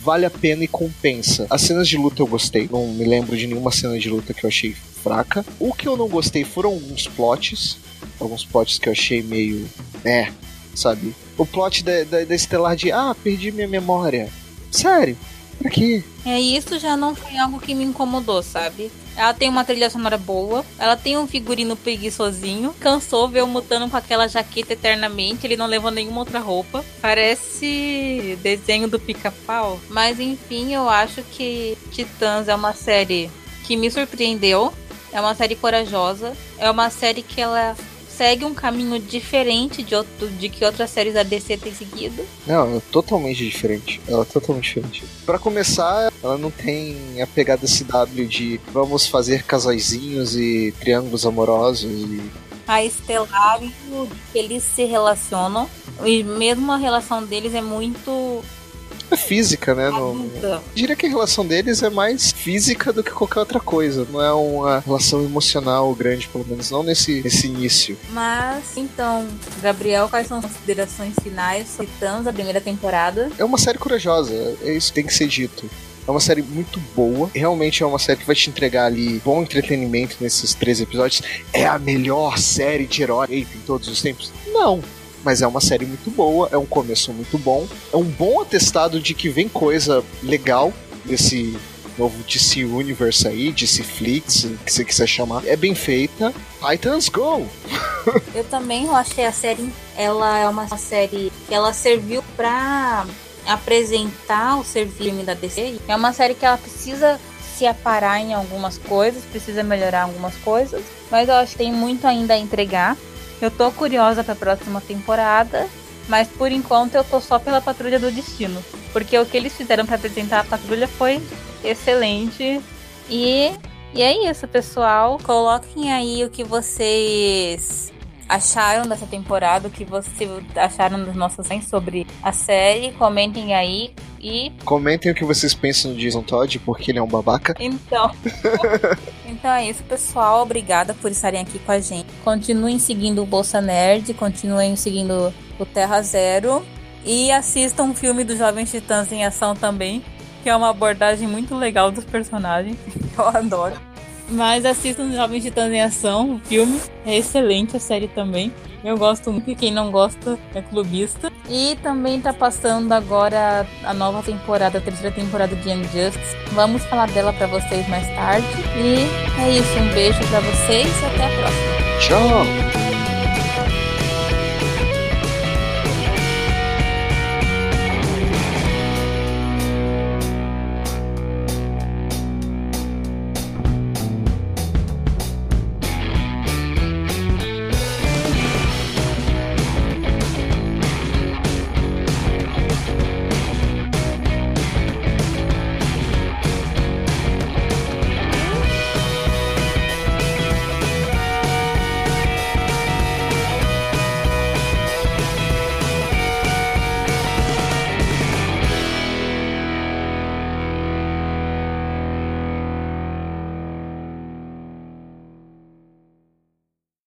vale a pena e compensa. As cenas de luta eu gostei, não me lembro de nenhuma cena de luta que eu achei fraca. O que eu não gostei foram alguns plots alguns plots que eu achei meio. É, sabe? O plot da, da, da Estelar de Ah, perdi minha memória. Sério? Pra quê? É, isso já não foi algo que me incomodou, sabe? Ela tem uma trilha sonora boa, ela tem um figurino preguiçosinho, cansou ver o Mutano com aquela jaqueta eternamente, ele não levou nenhuma outra roupa. Parece desenho do pica-pau. Mas enfim, eu acho que Titãs é uma série que me surpreendeu. É uma série corajosa. É uma série que ela segue um caminho diferente de, outro, de que outras séries da DC têm seguido. Não, é totalmente diferente. Ela é totalmente diferente. Para começar, ela não tem a pegada CW de vamos fazer casaizinhos e triângulos amorosos e a Estelar e eles se relacionam. E mesmo a relação deles é muito física, né? No... Diria que a relação deles é mais física do que qualquer outra coisa. Não é uma relação emocional grande, pelo menos não nesse, nesse início. Mas, então, Gabriel, quais são as considerações finais sobre Titãs, a primeira temporada? É uma série corajosa, é isso que tem que ser dito. É uma série muito boa. Realmente é uma série que vai te entregar ali bom entretenimento nesses três episódios. É a melhor série de herói em todos os tempos? Não mas é uma série muito boa, é um começo muito bom, é um bom atestado de que vem coisa legal desse novo DC Universe aí, DC Flix, que você quiser chamar. É bem feita. Titans Go! <laughs> eu também achei a série, ela é uma série que ela serviu pra apresentar o serviço da DC. É uma série que ela precisa parecia parar em algumas coisas, precisa melhorar algumas coisas, mas eu acho que tem muito ainda a entregar. Eu tô curiosa para a próxima temporada, mas por enquanto eu tô só pela Patrulha do Destino, porque o que eles fizeram para apresentar a patrulha foi excelente. E, e é isso, pessoal. Coloquem aí o que vocês acharam dessa temporada, o que vocês acharam das nossas sobre a série. Comentem aí e. Comentem o que vocês pensam do Jason Todd, porque ele é um babaca. Então. <laughs> então é isso, pessoal. Obrigada por estarem aqui com a gente. Continuem seguindo o Bolsa Nerd, continuem seguindo o Terra Zero. E assistam um filme dos Jovens Titãs em Ação também, que é uma abordagem muito legal dos personagens. <laughs> Eu adoro. Mas assistam Jovens Titãs em Ação, o filme. É excelente a série também. Eu gosto muito, e quem não gosta é clubista. E também tá passando agora a nova temporada, a terceira temporada de Young Justice. Vamos falar dela para vocês mais tarde. E é isso, um beijo para vocês e até a próxima. Tchau!